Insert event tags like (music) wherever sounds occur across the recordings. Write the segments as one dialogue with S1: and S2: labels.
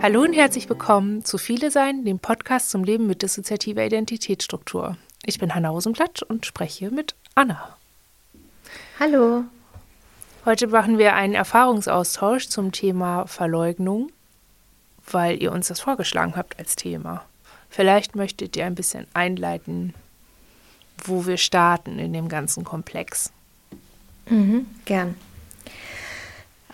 S1: Hallo und herzlich willkommen zu Viele Sein, dem Podcast zum Leben mit dissoziativer Identitätsstruktur. Ich bin Hanna Rosenblatt und spreche mit Anna.
S2: Hallo.
S1: Heute machen wir einen Erfahrungsaustausch zum Thema Verleugnung, weil ihr uns das vorgeschlagen habt als Thema. Vielleicht möchtet ihr ein bisschen einleiten, wo wir starten in dem ganzen Komplex.
S2: Mhm, gern.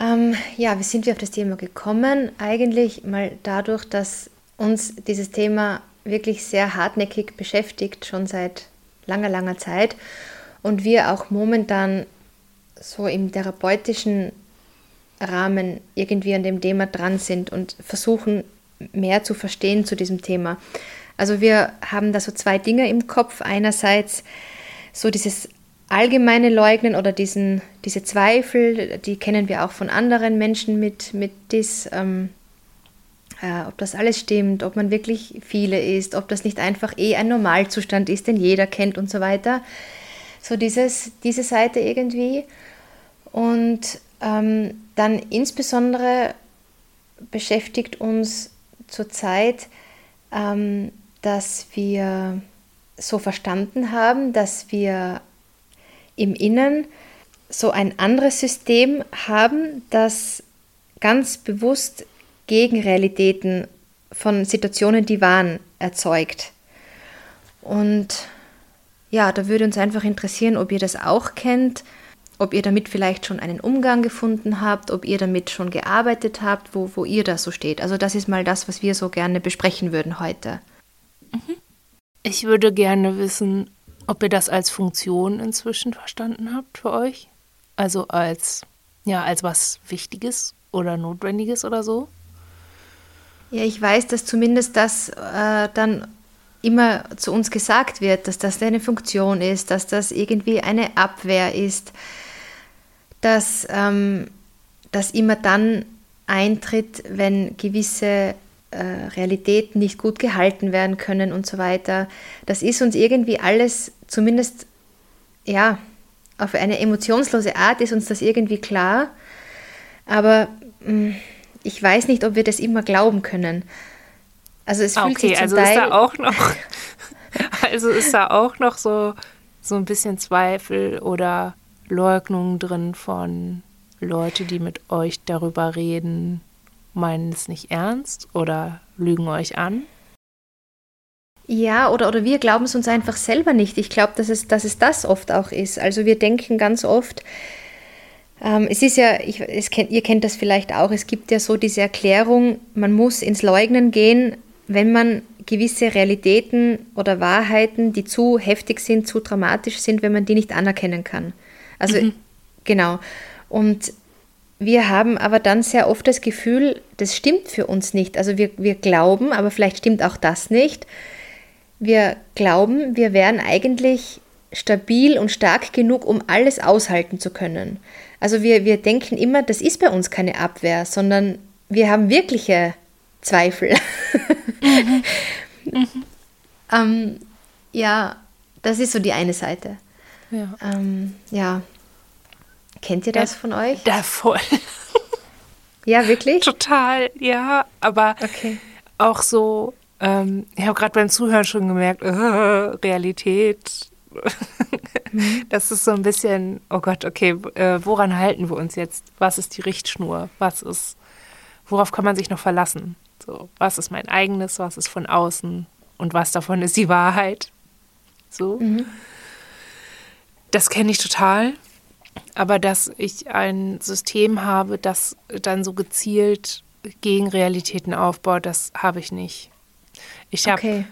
S2: Ähm, ja, wie sind wir auf das Thema gekommen? Eigentlich mal dadurch, dass uns dieses Thema wirklich sehr hartnäckig beschäftigt, schon seit langer, langer Zeit. Und wir auch momentan so im therapeutischen Rahmen irgendwie an dem Thema dran sind und versuchen mehr zu verstehen zu diesem Thema. Also wir haben da so zwei Dinge im Kopf. Einerseits so dieses allgemeine Leugnen oder diesen, diese Zweifel, die kennen wir auch von anderen Menschen mit, mit DIS, ähm, äh, ob das alles stimmt, ob man wirklich viele ist, ob das nicht einfach eh ein Normalzustand ist, den jeder kennt und so weiter. So dieses, diese Seite irgendwie. Und ähm, dann insbesondere beschäftigt uns zurzeit, ähm, dass wir so verstanden haben, dass wir im Innen so ein anderes System haben, das ganz bewusst Gegenrealitäten von Situationen, die waren, erzeugt. Und ja, da würde uns einfach interessieren, ob ihr das auch kennt, ob ihr damit vielleicht schon einen Umgang gefunden habt, ob ihr damit schon gearbeitet habt, wo, wo ihr da so steht. Also das ist mal das, was wir so gerne besprechen würden heute.
S1: Mhm. Ich würde gerne wissen, ob ihr das als Funktion inzwischen verstanden habt für euch? Also als, ja, als was Wichtiges oder Notwendiges oder so?
S2: Ja, ich weiß, dass zumindest das äh, dann immer zu uns gesagt wird, dass das eine Funktion ist, dass das irgendwie eine Abwehr ist, dass ähm, das immer dann eintritt, wenn gewisse äh, Realitäten nicht gut gehalten werden können und so weiter. Das ist uns irgendwie alles, zumindest ja, auf eine emotionslose Art ist uns das irgendwie klar. Aber mh, mm, ich weiß nicht, ob wir das immer glauben können.
S1: Also es fühlt okay, sich zum also Teil ist da auch noch, (laughs) also ist da auch noch so, so ein bisschen Zweifel oder Leugnung drin von Leute, die mit euch darüber reden, meinen es nicht ernst oder lügen euch an?
S2: Ja, oder, oder wir glauben es uns einfach selber nicht. Ich glaube, dass es, dass es das oft auch ist. Also wir denken ganz oft, ähm, es ist ja, ich, es kennt, ihr kennt das vielleicht auch, es gibt ja so diese Erklärung, man muss ins Leugnen gehen, wenn man gewisse Realitäten oder Wahrheiten, die zu heftig sind, zu dramatisch sind, wenn man die nicht anerkennen kann. Also mhm. genau. Und wir haben aber dann sehr oft das Gefühl, das stimmt für uns nicht. Also wir, wir glauben, aber vielleicht stimmt auch das nicht. Wir glauben, wir wären eigentlich stabil und stark genug, um alles aushalten zu können. Also wir, wir denken immer, das ist bei uns keine Abwehr, sondern wir haben wirkliche Zweifel. (laughs) Mhm. Mhm. ähm, ja, das ist so die eine Seite. Ja. Ähm, ja. Kennt ihr das ja, von euch?
S1: Da voll.
S2: ja, wirklich?
S1: Total, ja. Aber okay. auch so, ähm, ich habe gerade beim Zuhören schon gemerkt, äh, Realität. Mhm. Das ist so ein bisschen, oh Gott, okay, äh, woran halten wir uns jetzt? Was ist die Richtschnur? Was ist, worauf kann man sich noch verlassen? So, was ist mein eigenes, was ist von außen und was davon ist die Wahrheit? So. Mhm. Das kenne ich total. Aber dass ich ein System habe, das dann so gezielt gegen Realitäten aufbaut, das habe ich nicht. Ich habe okay.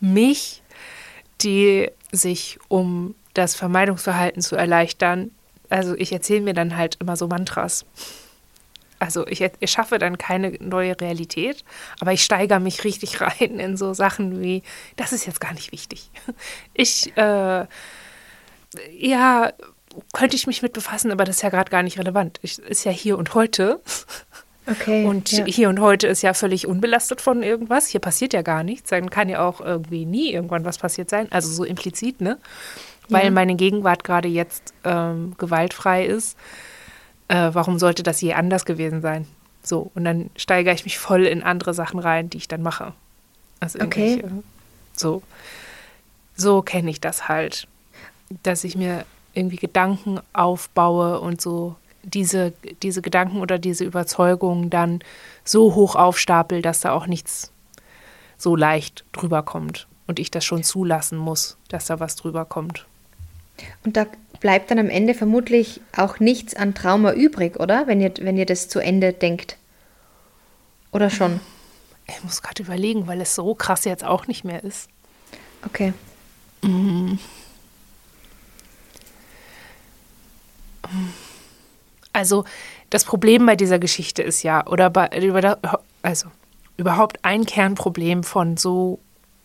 S1: mich, die sich um das Vermeidungsverhalten zu erleichtern, also ich erzähle mir dann halt immer so Mantras. Also ich, ich schaffe dann keine neue Realität, aber ich steigere mich richtig (laughs) rein in so Sachen wie, das ist jetzt gar nicht wichtig. Ich, äh, ja, könnte ich mich mit befassen, aber das ist ja gerade gar nicht relevant. Ich, ist ja hier und heute. Okay. Und ja. hier und heute ist ja völlig unbelastet von irgendwas. Hier passiert ja gar nichts. Dann kann ja auch irgendwie nie irgendwann was passiert sein. Also so implizit, ne? Weil ja. meine Gegenwart gerade jetzt ähm, gewaltfrei ist. Äh, warum sollte das je anders gewesen sein? So, und dann steigere ich mich voll in andere Sachen rein, die ich dann mache. Also
S2: okay.
S1: So, so kenne ich das halt, dass ich mir irgendwie Gedanken aufbaue und so diese, diese Gedanken oder diese Überzeugungen dann so hoch aufstapel, dass da auch nichts so leicht drüber kommt und ich das schon zulassen muss, dass da was drüber kommt.
S2: Und da bleibt dann am Ende vermutlich auch nichts an Trauma übrig, oder? Wenn ihr, wenn ihr das zu Ende denkt. Oder schon?
S1: Ich muss gerade überlegen, weil es so krass jetzt auch nicht mehr ist.
S2: Okay.
S1: Also das Problem bei dieser Geschichte ist ja, oder bei, also überhaupt ein Kernproblem von so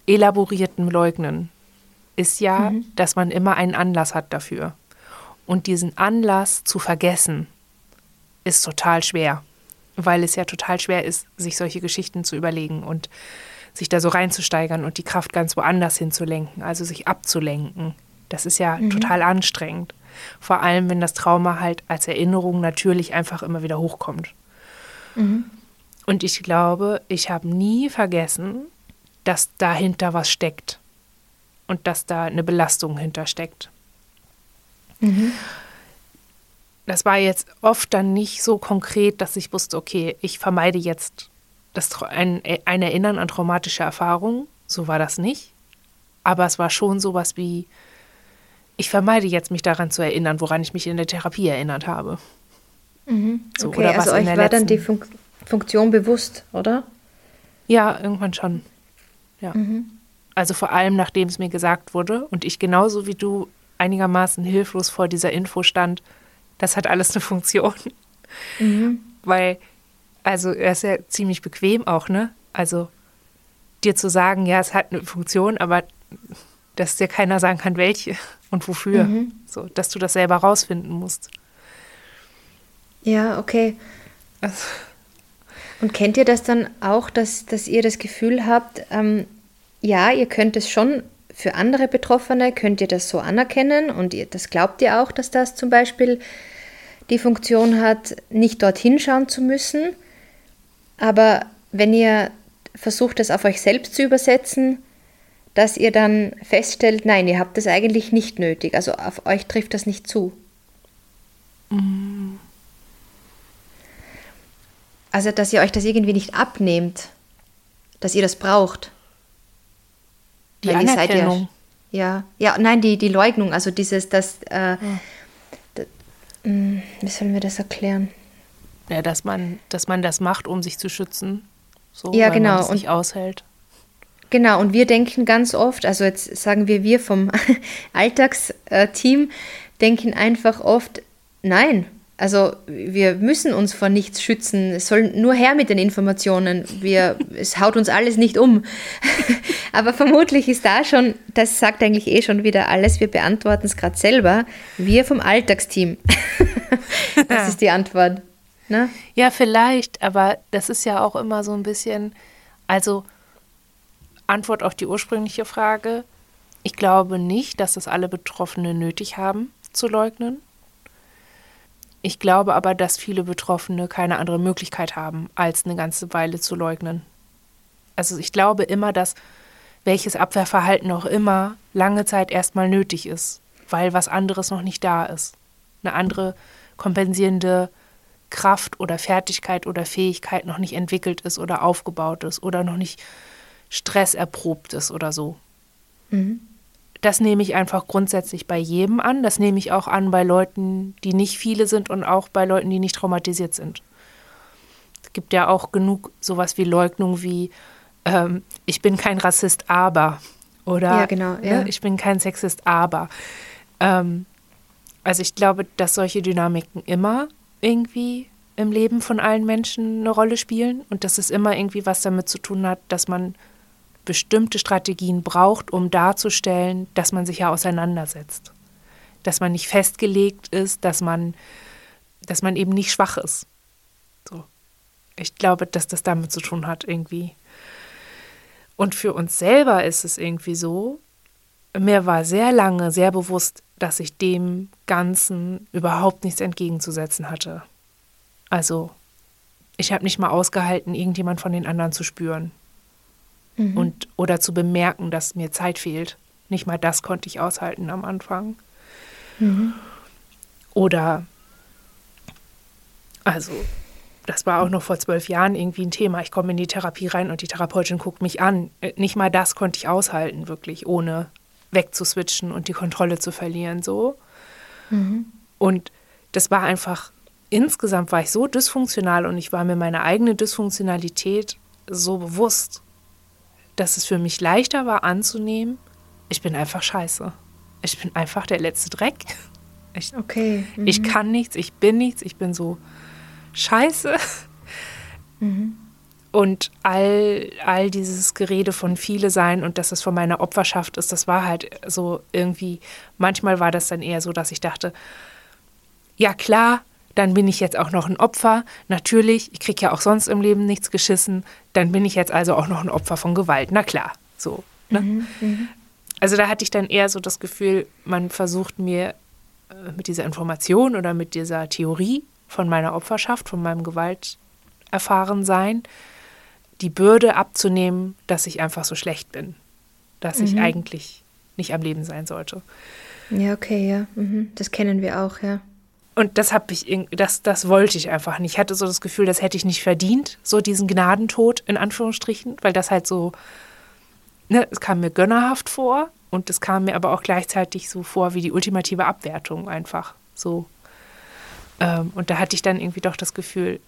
S1: elaboriertem Leugnen ist ja, mhm. dass man immer einen Anlass hat dafür. Und diesen Anlass zu vergessen, ist total schwer, weil es ja total schwer ist, sich solche Geschichten zu überlegen und sich da so reinzusteigern und die Kraft ganz woanders hinzulenken, also sich abzulenken. Das ist ja mhm. total anstrengend. Vor allem, wenn das Trauma halt als Erinnerung natürlich einfach immer wieder hochkommt. Mhm. Und ich glaube, ich habe nie vergessen, dass dahinter was steckt und dass da eine Belastung hintersteckt. Mhm. Das war jetzt oft dann nicht so konkret, dass ich wusste, okay, ich vermeide jetzt das, ein, ein Erinnern an traumatische Erfahrungen. So war das nicht. Aber es war schon sowas wie, ich vermeide jetzt, mich daran zu erinnern, woran ich mich in der Therapie erinnert habe.
S2: Mhm. So, okay, also euch war dann die Fun Funktion bewusst, oder?
S1: Ja, irgendwann schon. Ja. Mhm. Also vor allem, nachdem es mir gesagt wurde und ich genauso wie du einigermaßen hilflos vor dieser Info stand, das hat alles eine Funktion. Mhm. Weil, also er ist ja ziemlich bequem auch, ne? Also dir zu sagen, ja, es hat eine Funktion, aber dass dir keiner sagen kann, welche und wofür. Mhm. So, dass du das selber rausfinden musst.
S2: Ja, okay. Also. Und kennt ihr das dann auch, dass, dass ihr das Gefühl habt, ähm, ja, ihr könnt es schon für andere Betroffene, könnt ihr das so anerkennen und ihr, das glaubt ihr auch, dass das zum Beispiel die Funktion hat, nicht dorthin schauen zu müssen. Aber wenn ihr versucht, das auf euch selbst zu übersetzen, dass ihr dann feststellt, nein, ihr habt das eigentlich nicht nötig, also auf euch trifft das nicht zu. Mhm. Also, dass ihr euch das irgendwie nicht abnehmt, dass ihr das braucht.
S1: Die Weil Anerkennung.
S2: Ja, ja, ja, nein, die, die Leugnung, also dieses, das, äh, ja. das hm, wie sollen wir das erklären?
S1: Ja, dass man, dass man das macht, um sich zu schützen. So,
S2: ja, genau.
S1: Man und nicht aushält.
S2: Genau, und wir denken ganz oft, also jetzt sagen wir wir vom (laughs) Alltagsteam, denken einfach oft, nein, also wir müssen uns vor nichts schützen. Es soll nur her mit den Informationen. Wir, (laughs) es haut uns alles nicht um. (laughs) Aber vermutlich ist da schon, das sagt eigentlich eh schon wieder alles, wir beantworten es gerade selber. Wir vom Alltagsteam. das ist die Antwort. Ne?
S1: Ja, vielleicht, aber das ist ja auch immer so ein bisschen, also Antwort auf die ursprüngliche Frage. Ich glaube nicht, dass das alle Betroffenen nötig haben zu leugnen. Ich glaube aber, dass viele Betroffene keine andere Möglichkeit haben, als eine ganze Weile zu leugnen. Also ich glaube immer, dass welches Abwehrverhalten auch immer lange Zeit erstmal nötig ist, weil was anderes noch nicht da ist. Eine andere kompensierende Kraft oder Fertigkeit oder Fähigkeit noch nicht entwickelt ist oder aufgebaut ist oder noch nicht stresserprobt ist oder so. Mhm das nehme ich einfach grundsätzlich bei jedem an. Das nehme ich auch an bei Leuten, die nicht viele sind und auch bei Leuten, die nicht traumatisiert sind. Es gibt ja auch genug sowas wie Leugnung wie ähm, ich bin kein Rassist, aber oder
S2: ja, genau, ne, ja.
S1: Ich bin kein Sexist, aber. Ähm, also ich glaube, dass solche Dynamiken immer irgendwie im Leben von allen Menschen eine Rolle spielen und dass es immer irgendwie was damit zu tun hat, dass man bestimmte Strategien braucht, um darzustellen, dass man sich ja auseinandersetzt. Dass man nicht festgelegt ist, dass man, dass man eben nicht schwach ist. So. Ich glaube, dass das damit zu tun hat, irgendwie. Und für uns selber ist es irgendwie so, mir war sehr lange sehr bewusst, dass ich dem Ganzen überhaupt nichts entgegenzusetzen hatte. Also ich habe nicht mal ausgehalten, irgendjemand von den anderen zu spüren. Mhm. Und, oder zu bemerken, dass mir Zeit fehlt. Nicht mal das konnte ich aushalten am Anfang. Mhm. Oder, also, das war auch noch vor zwölf Jahren irgendwie ein Thema. Ich komme in die Therapie rein und die Therapeutin guckt mich an. Äh, nicht mal das konnte ich aushalten, wirklich, ohne wegzuswitchen und die Kontrolle zu verlieren, so. Mhm. Und das war einfach, insgesamt war ich so dysfunktional und ich war mir meine eigene Dysfunktionalität so bewusst, dass es für mich leichter war anzunehmen, ich bin einfach scheiße. Ich bin einfach der letzte Dreck. (laughs) Ich, okay. Mhm. Ich kann nichts, ich bin nichts, ich bin so scheiße. Mhm. Und all, all dieses Gerede von viele sein und dass es von meiner Opferschaft ist, das war halt so irgendwie, manchmal war das dann eher so, dass ich dachte, ja klar, dann bin ich jetzt auch noch ein Opfer. Natürlich, ich kriege ja auch sonst im Leben nichts geschissen, dann bin ich jetzt also auch noch ein Opfer von Gewalt. Na klar, so. Ne? Mhm, mh. Also da hatte ich dann eher so das Gefühl, man versucht mir äh, mit dieser Information oder mit dieser Theorie von meiner Opferschaft, von meinem Gewalterfahrensein, die Bürde abzunehmen, dass ich einfach so schlecht bin, dass mhm. ich eigentlich nicht am Leben sein sollte.
S2: Ja, okay, ja. Mhm. Das kennen wir auch, ja.
S1: Und das habe ich, das, das wollte ich einfach nicht. Ich hatte so das Gefühl, das hätte ich nicht verdient, so diesen Gnadentod in Anführungsstrichen, weil das halt so, ne, es kam mir gönnerhaft vor und es kam mir aber auch gleichzeitig so vor wie die ultimative Abwertung einfach so. Ähm, und da hatte ich dann irgendwie doch das Gefühl,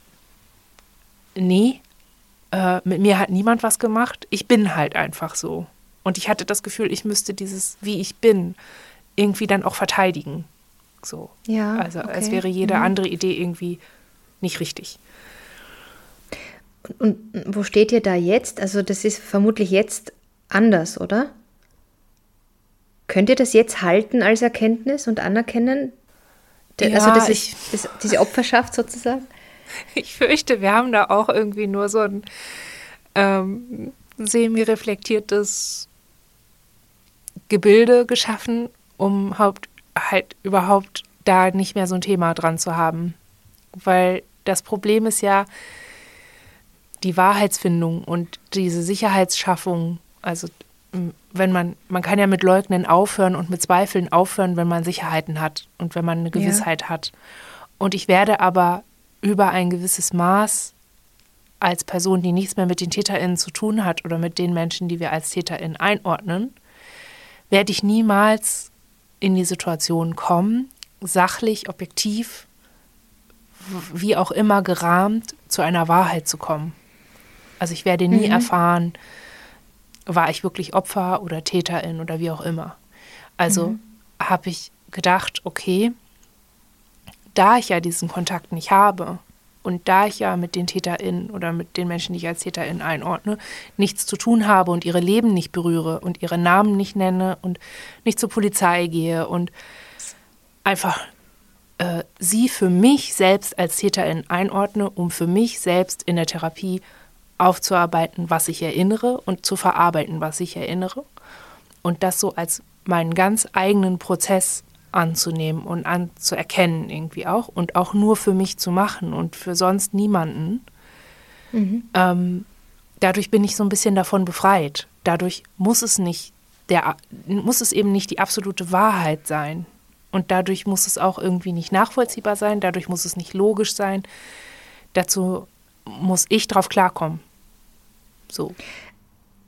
S1: nee, äh, mit mir hat niemand was gemacht. Ich bin halt einfach so. Und ich hatte das Gefühl, ich müsste dieses, wie ich bin, irgendwie dann auch verteidigen. So. Ja. Also okay. als wäre jede mhm. andere Idee irgendwie nicht richtig.
S2: Und, und wo steht ihr da jetzt? Also das ist vermutlich jetzt anders, oder? Könnt ihr das jetzt halten als Erkenntnis und anerkennen? Also ja, also das ist, (laughs) das, diese Opferschaft sozusagen? (laughs)
S1: Ich fürchte, wir haben da auch irgendwie nur so ein ähm, semi-reflektiertes Gebilde geschaffen, um haupt, halt überhaupt da nicht mehr so ein Thema dran zu haben. Weil das Problem ist ja die Wahrheitsfindung und diese Sicherheitsschaffung. Also wenn man, man kann ja mit Leugnen aufhören und mit Zweifeln aufhören, wenn man Sicherheiten hat und wenn man eine Gewissheit ja. hat. Und ich werde aber über ein gewisses Maß als Person, die nichts mehr mit den TäterInnen zu tun hat oder mit den Menschen, die wir als TäterInnen einordnen, werde ich niemals in die Situation kommen, sachlich, objektiv, wie auch immer gerahmt, zu einer Wahrheit zu kommen. Also ich werde nie mhm. erfahren, war ich wirklich Opfer oder Täterin oder wie auch immer. Also mhm. habe ich gedacht, okay, da ich ja diesen Kontakt nicht habe und da ich ja mit den TäterInnen oder mit den Menschen, die ich als TäterInnen einordne, nichts zu tun habe und ihre Leben nicht berühre und ihre Namen nicht nenne und nicht zur Polizei gehe und einfach äh, sie für mich selbst als TäterInnen einordne, um für mich selbst in der Therapie aufzuarbeiten, was ich erinnere und zu verarbeiten, was ich erinnere. Und das so als meinen ganz eigenen Prozess anzunehmen und anzuerkennen irgendwie auch und auch nur für mich zu machen und für sonst niemanden. Mhm. Ähm, dadurch bin ich so ein bisschen davon befreit. Dadurch muss es nicht der muss es eben nicht die absolute Wahrheit sein. Und dadurch muss es auch irgendwie nicht nachvollziehbar sein, dadurch muss es nicht logisch sein. Dazu muss ich drauf klarkommen. So.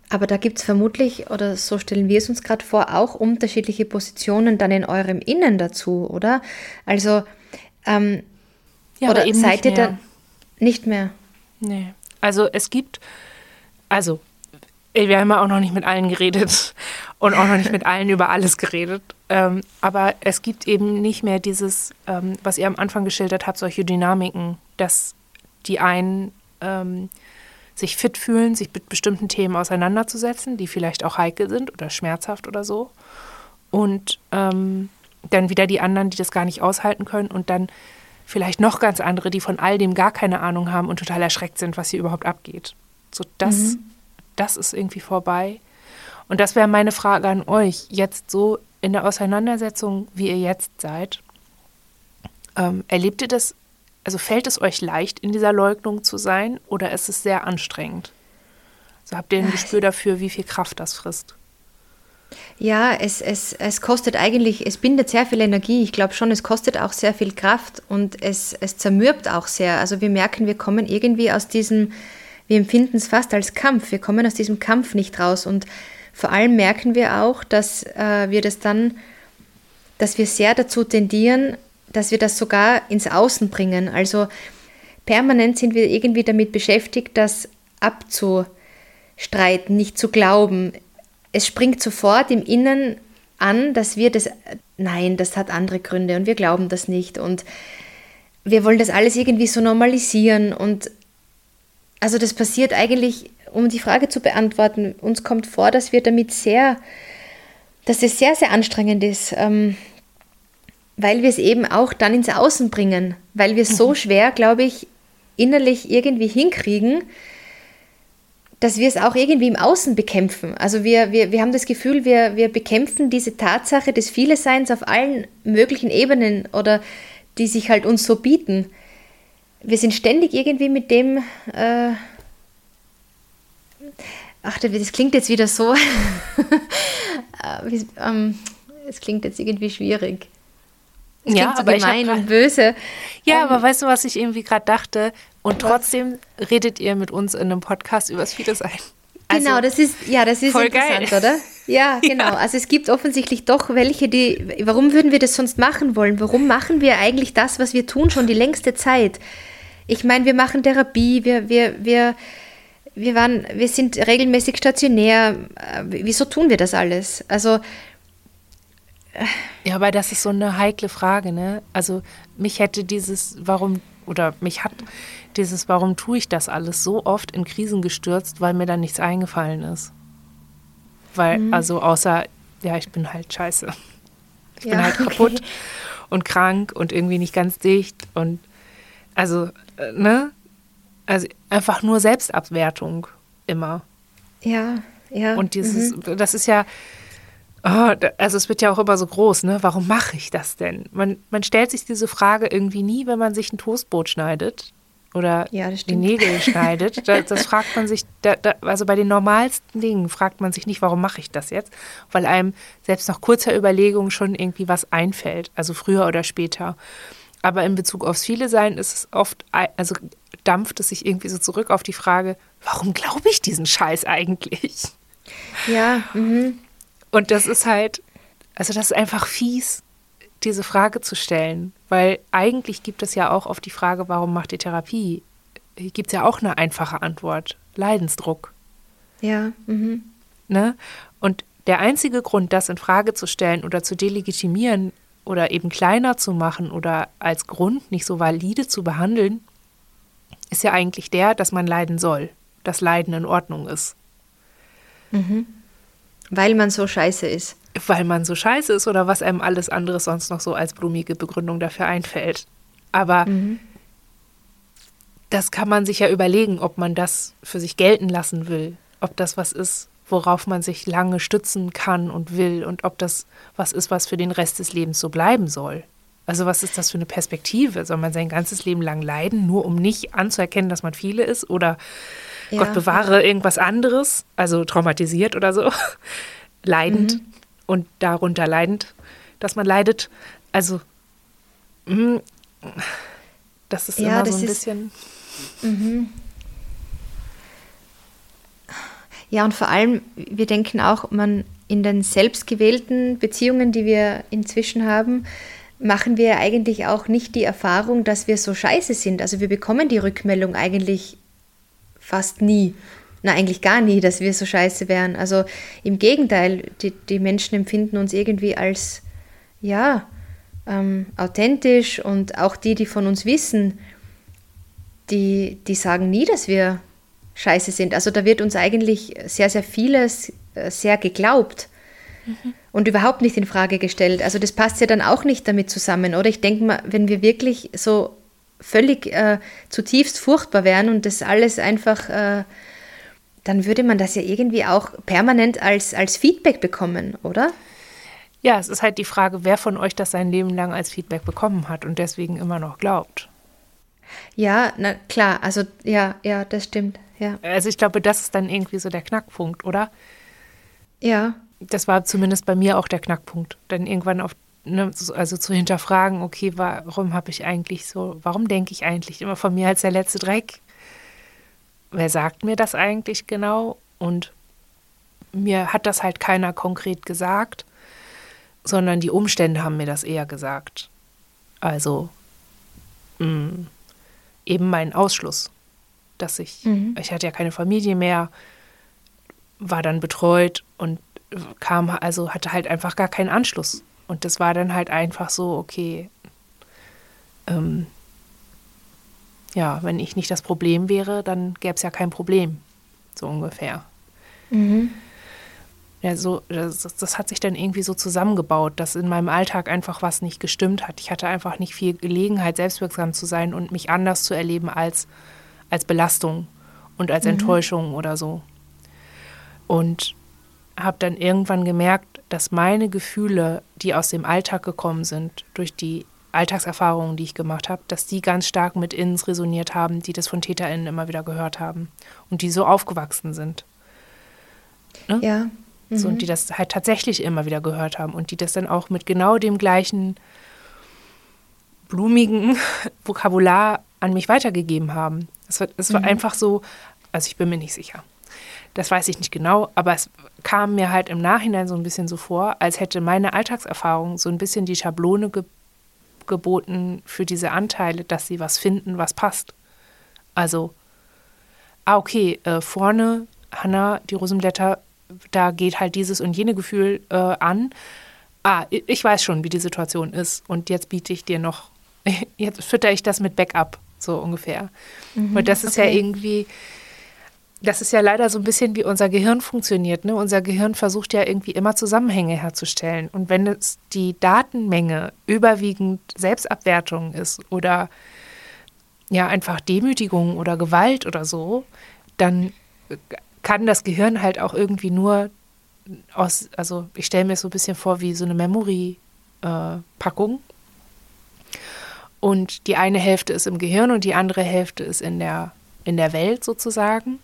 S2: Aber da gibt es vermutlich, oder so stellen wir es uns gerade vor, auch unterschiedliche Positionen dann in eurem Innen dazu, oder? Also, ähm, ja, oder eben seid ihr dann nicht mehr?
S1: Nee. Also es gibt, also wir haben ja auch noch nicht mit allen geredet (laughs) und auch noch nicht mit (laughs) allen über alles geredet. Ähm, aber es gibt eben nicht mehr dieses, ähm, was ihr am Anfang geschildert habt, solche Dynamiken, dass die einen ähm, sich fit fühlen, sich mit bestimmten Themen auseinanderzusetzen, die vielleicht auch heikel sind oder schmerzhaft oder so. Und ähm, dann wieder die anderen, die das gar nicht aushalten können und dann vielleicht noch ganz andere, die von all dem gar keine Ahnung haben und total erschreckt sind, was hier überhaupt abgeht. So, das, mhm. das ist irgendwie vorbei. Und das wäre meine Frage an euch, jetzt so in der Auseinandersetzung, wie ihr jetzt seid. Ähm, erlebt ihr das also fällt es euch leicht, in dieser Leugnung zu sein oder ist es sehr anstrengend? So habt ihr ein Gespür dafür, wie viel Kraft das frisst?
S2: Ja, es, es, es kostet eigentlich, es bindet sehr viel Energie. Ich glaube schon, es kostet auch sehr viel Kraft und es, es zermürbt auch sehr. Also wir merken, wir kommen irgendwie aus diesem, wir empfinden es fast als Kampf. Wir kommen aus diesem Kampf nicht raus. Und vor allem merken wir auch, dass äh, wir das dann, dass wir sehr dazu tendieren, dass wir das sogar ins Außen bringen. Also permanent sind wir irgendwie damit beschäftigt, das abzustreiten, nicht zu glauben. Es springt sofort im Innen an, dass wir das, nein, das hat andere Gründe und wir glauben das nicht und wir wollen das alles irgendwie so normalisieren und also das passiert eigentlich, um die Frage zu beantworten, uns kommt vor, dass wir damit sehr, dass es sehr, sehr anstrengend ist, ähm, weil wir es eben auch dann ins Außen bringen, weil wir es so mhm. schwer, glaube ich, innerlich irgendwie hinkriegen, dass wir es auch irgendwie im Außen bekämpfen. Also wir, wir, wir haben das Gefühl, wir, wir bekämpfen diese Tatsache des Vieleseins auf allen möglichen Ebenen oder die sich halt uns so bieten. Wir sind ständig irgendwie mit dem... Äh, ach, das klingt jetzt wieder so... (laughs) Äh, ähm, es klingt jetzt irgendwie schwierig.
S1: Es ja, so aber gemein und böse. Ja, um, aber weißt du, was ich irgendwie gerade dachte? Und trotzdem redet ihr mit uns in einem Podcast über das Vieles ein.
S2: Also, genau, das ist, ja, das ist voll interessant, geil. oder? Ja, (laughs) genau. Ja. Also es gibt offensichtlich doch welche, die, warum würden wir das sonst machen wollen? Warum machen wir eigentlich das, was wir tun, schon die längste Zeit? Ich meine, wir machen Therapie, wir, wir, wir, wir, waren, wir sind regelmäßig stationär. Wieso tun wir das alles? Also
S1: ja, aber das ist so eine heikle Frage, ne? Also mich hätte dieses, warum, oder mich hat dieses, warum tue ich das alles so oft in Krisen gestürzt, weil mir dann nichts eingefallen ist. Weil, mhm. also außer, ja, ich bin halt scheiße. Ich ja, bin halt kaputt okay. und krank und irgendwie nicht ganz dicht und also, äh, ne? Also einfach nur Selbstabwertung immer.
S2: Ja, ja.
S1: Und dieses, mhm. das ist ja, oh, also es wird ja auch immer so groß, ne? Warum mache ich das denn? Man, man stellt sich diese Frage irgendwie nie, wenn man sich ein Toastbrot schneidet oder ja, die Nägel (laughs) schneidet. Das, das fragt man sich, da, da, also bei den normalsten Dingen fragt man sich nicht, warum mache ich das jetzt? Weil einem selbst nach kurzer Überlegung schon irgendwie was einfällt, also früher oder später. Aber in Bezug aufs Viele Sein ist es oft, also dampft es sich irgendwie so zurück auf die Frage, warum glaube ich diesen Scheiß eigentlich?
S2: Ja, mhm.
S1: Und das ist halt, also das ist einfach fies, diese Frage zu stellen, weil eigentlich gibt es ja auch auf die Frage, warum macht ihr Therapie, gibt es ja auch eine einfache Antwort, Leidensdruck.
S2: Ja. Mhm.
S1: Ne? Und der einzige Grund, das in Frage zu stellen oder zu delegitimieren oder eben kleiner zu machen oder als Grund nicht so valide zu behandeln, ist ja eigentlich der, dass man leiden soll, dass Leiden in Ordnung ist.
S2: Mhm. Weil man so scheiße ist.
S1: Weil man so scheiße ist oder was einem alles andere sonst noch so als blumige Begründung dafür einfällt. Aber mhm. das kann man sich ja überlegen, ob man das für sich gelten lassen will. Ob das was ist, worauf man sich lange stützen kann und will und ob das was ist, was für den Rest des Lebens so bleiben soll. Also was ist das für eine Perspektive? Soll man sein ganzes Leben lang leiden, nur um nicht anzuerkennen, dass man viele ist? Oder ja. Gott bewahre irgendwas anderes, also traumatisiert oder so, (laughs) leidend mhm. und darunter leidend, dass man leidet. Also, mh, das ist ja, immer das so ein ist, bisschen. Mhm.
S2: Ja, und vor allem, wir denken auch, man in den selbstgewählten Beziehungen, die wir inzwischen haben, machen wir eigentlich auch nicht die Erfahrung, dass wir so scheiße sind. Also wir bekommen die Rückmeldung eigentlich fast nie. Na, eigentlich gar nie, dass wir so scheiße wären. Also im Gegenteil, die, die Menschen empfinden uns irgendwie als, ja, ähm, authentisch und auch die, die von uns wissen, die, die sagen nie, dass wir scheiße sind. Also da wird uns eigentlich sehr, sehr vieles äh, sehr geglaubt mhm. und überhaupt nicht in Frage gestellt. Also das passt ja dann auch nicht damit zusammen, oder? Ich denke mal, wenn wir wirklich so völlig äh, zutiefst furchtbar wären und das alles einfach, äh, dann würde man das ja irgendwie auch permanent als, als Feedback bekommen, oder?
S1: Ja, es ist halt die Frage, wer von euch das sein Leben lang als Feedback bekommen hat und deswegen immer noch glaubt.
S2: Ja, na klar, also ja, ja, das stimmt, ja.
S1: Also ich glaube, das ist dann irgendwie so der Knackpunkt, oder?
S2: Ja.
S1: Das war zumindest bei mir auch der Knackpunkt. Dann irgendwann auf, ne, also zu hinterfragen, okay, warum habe ich eigentlich so, warum denke ich eigentlich immer von mir als der letzte Dreck? Wer sagt mir das eigentlich genau? Und mir hat das halt keiner konkret gesagt, sondern die Umstände haben mir das eher gesagt. Also mh, mm, eben mein Ausschluss, dass ich, mhm. ich hatte ja keine Familie mehr, war dann betreut und kam, also hatte halt einfach gar keinen Anschluss. Und das war dann halt einfach so, okay, ähm, ja, wenn ich nicht das Problem wäre, dann gäbe es ja kein Problem, so ungefähr. Mhm ja, so, das, das, hat sich dann irgendwie so zusammengebaut, dass in meinem Alltag einfach was nicht gestimmt hat. Ich hatte einfach nicht viel Gelegenheit, selbstwirksam zu sein und mich anders zu erleben als, als Belastung und als mhm. Enttäuschung oder so. Und habe dann irgendwann gemerkt, dass meine Gefühle, die aus dem Alltag gekommen sind, durch die Alltagserfahrungen, die ich gemacht habe, dass die ganz stark mit Innens resoniert haben, die das von TäterInnen immer wieder gehört haben und die so aufgewachsen sind.
S2: Ne? Ja,
S1: Mhm. So, und die das halt tatsächlich immer wieder gehört haben und die das dann auch mit genau dem gleichen blumigen (laughs) Vokabular an mich weitergegeben haben. Es war, es war mhm. einfach so, also ich bin mir nicht sicher. Das weiß ich nicht genau, aber es kam mir halt im Nachhinein so ein bisschen so vor, als hätte meine Alltagserfahrung so ein bisschen die Schablone ge geboten für diese Anteile, dass sie was finden, was passt. Also, ah, okay, äh, vorne, Hanna, die Rosenblätter da geht halt dieses und jene Gefühl äh, an. Ah, ich weiß schon, wie die Situation ist und jetzt biete ich dir noch, (laughs) jetzt fütter ich das mit Backup, so ungefähr. Mhm, und das ist okay. ja irgendwie, das ist ja leider so ein bisschen wie unser Gehirn funktioniert. Ne? Unser Gehirn versucht ja irgendwie immer Zusammenhänge herzustellen. Und wenn es die Datenmenge überwiegend Selbstabwertung ist oder ja einfach Demütigung oder Gewalt oder so, dann kann das Gehirn halt auch irgendwie nur aus, also ich stelle mir so ein bisschen vor wie so eine Memory-Packung. Äh, und die eine Hälfte ist im Gehirn und die andere Hälfte ist in der, in der Welt sozusagen.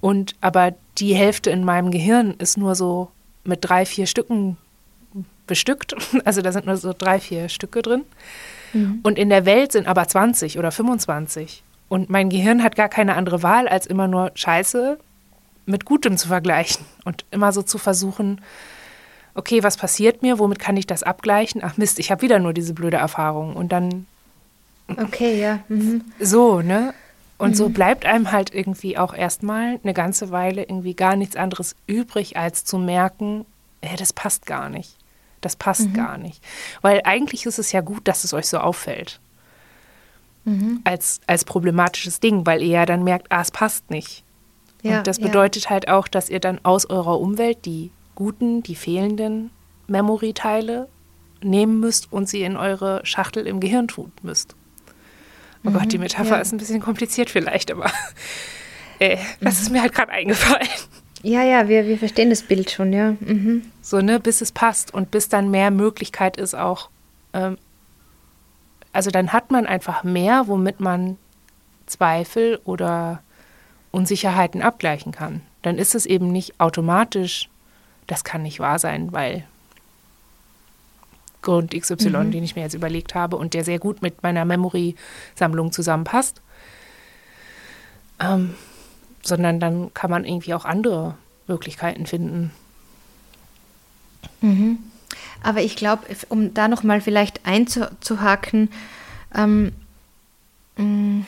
S1: Und aber die Hälfte in meinem Gehirn ist nur so mit drei, vier Stücken bestückt. (laughs) Also da sind nur so drei, vier Stücke drin. Mhm. Und in der Welt sind aber 20 oder 25. Und mein Gehirn hat gar keine andere Wahl, als immer nur Scheiße, mit Gutem zu vergleichen und immer so zu versuchen, okay, was passiert mir, womit kann ich das abgleichen? Ach Mist, ich habe wieder nur diese blöde Erfahrung und dann.
S2: Okay, ja. Mhm.
S1: So, ne? Und mhm. so bleibt einem halt irgendwie auch erstmal eine ganze Weile irgendwie gar nichts anderes übrig, als zu merken, ja, das passt gar nicht. Das passt mhm. gar nicht. Weil eigentlich ist es ja gut, dass es euch so auffällt. Mhm. Als, als problematisches Ding, weil ihr ja dann merkt, ah, es passt nicht. Ja, und das bedeutet ja. halt auch, dass ihr dann aus eurer Umwelt die guten, die fehlenden Memory-Teile nehmen müsst und sie in eure Schachtel im Gehirn tun müsst. Oh mhm, Gott, die Metapher ja. ist ein bisschen kompliziert vielleicht, aber (laughs) äh, das mhm. ist mir halt gerade eingefallen.
S2: Ja, ja, wir, wir verstehen das Bild schon, ja. Mhm.
S1: So, ne, bis es passt und bis dann mehr Möglichkeit ist auch, ähm, also dann hat man einfach mehr, womit man Zweifel oder Unsicherheiten abgleichen kann. Dann ist es eben nicht automatisch, das kann nicht wahr sein, weil Grund XY, mhm. den ich mir jetzt überlegt habe und der sehr gut mit meiner Memory-Sammlung zusammenpasst. Ähm, sondern dann kann man irgendwie auch andere Möglichkeiten finden.
S2: Mhm. Aber ich glaube, um da nochmal vielleicht einzuhaken, ähm, mm,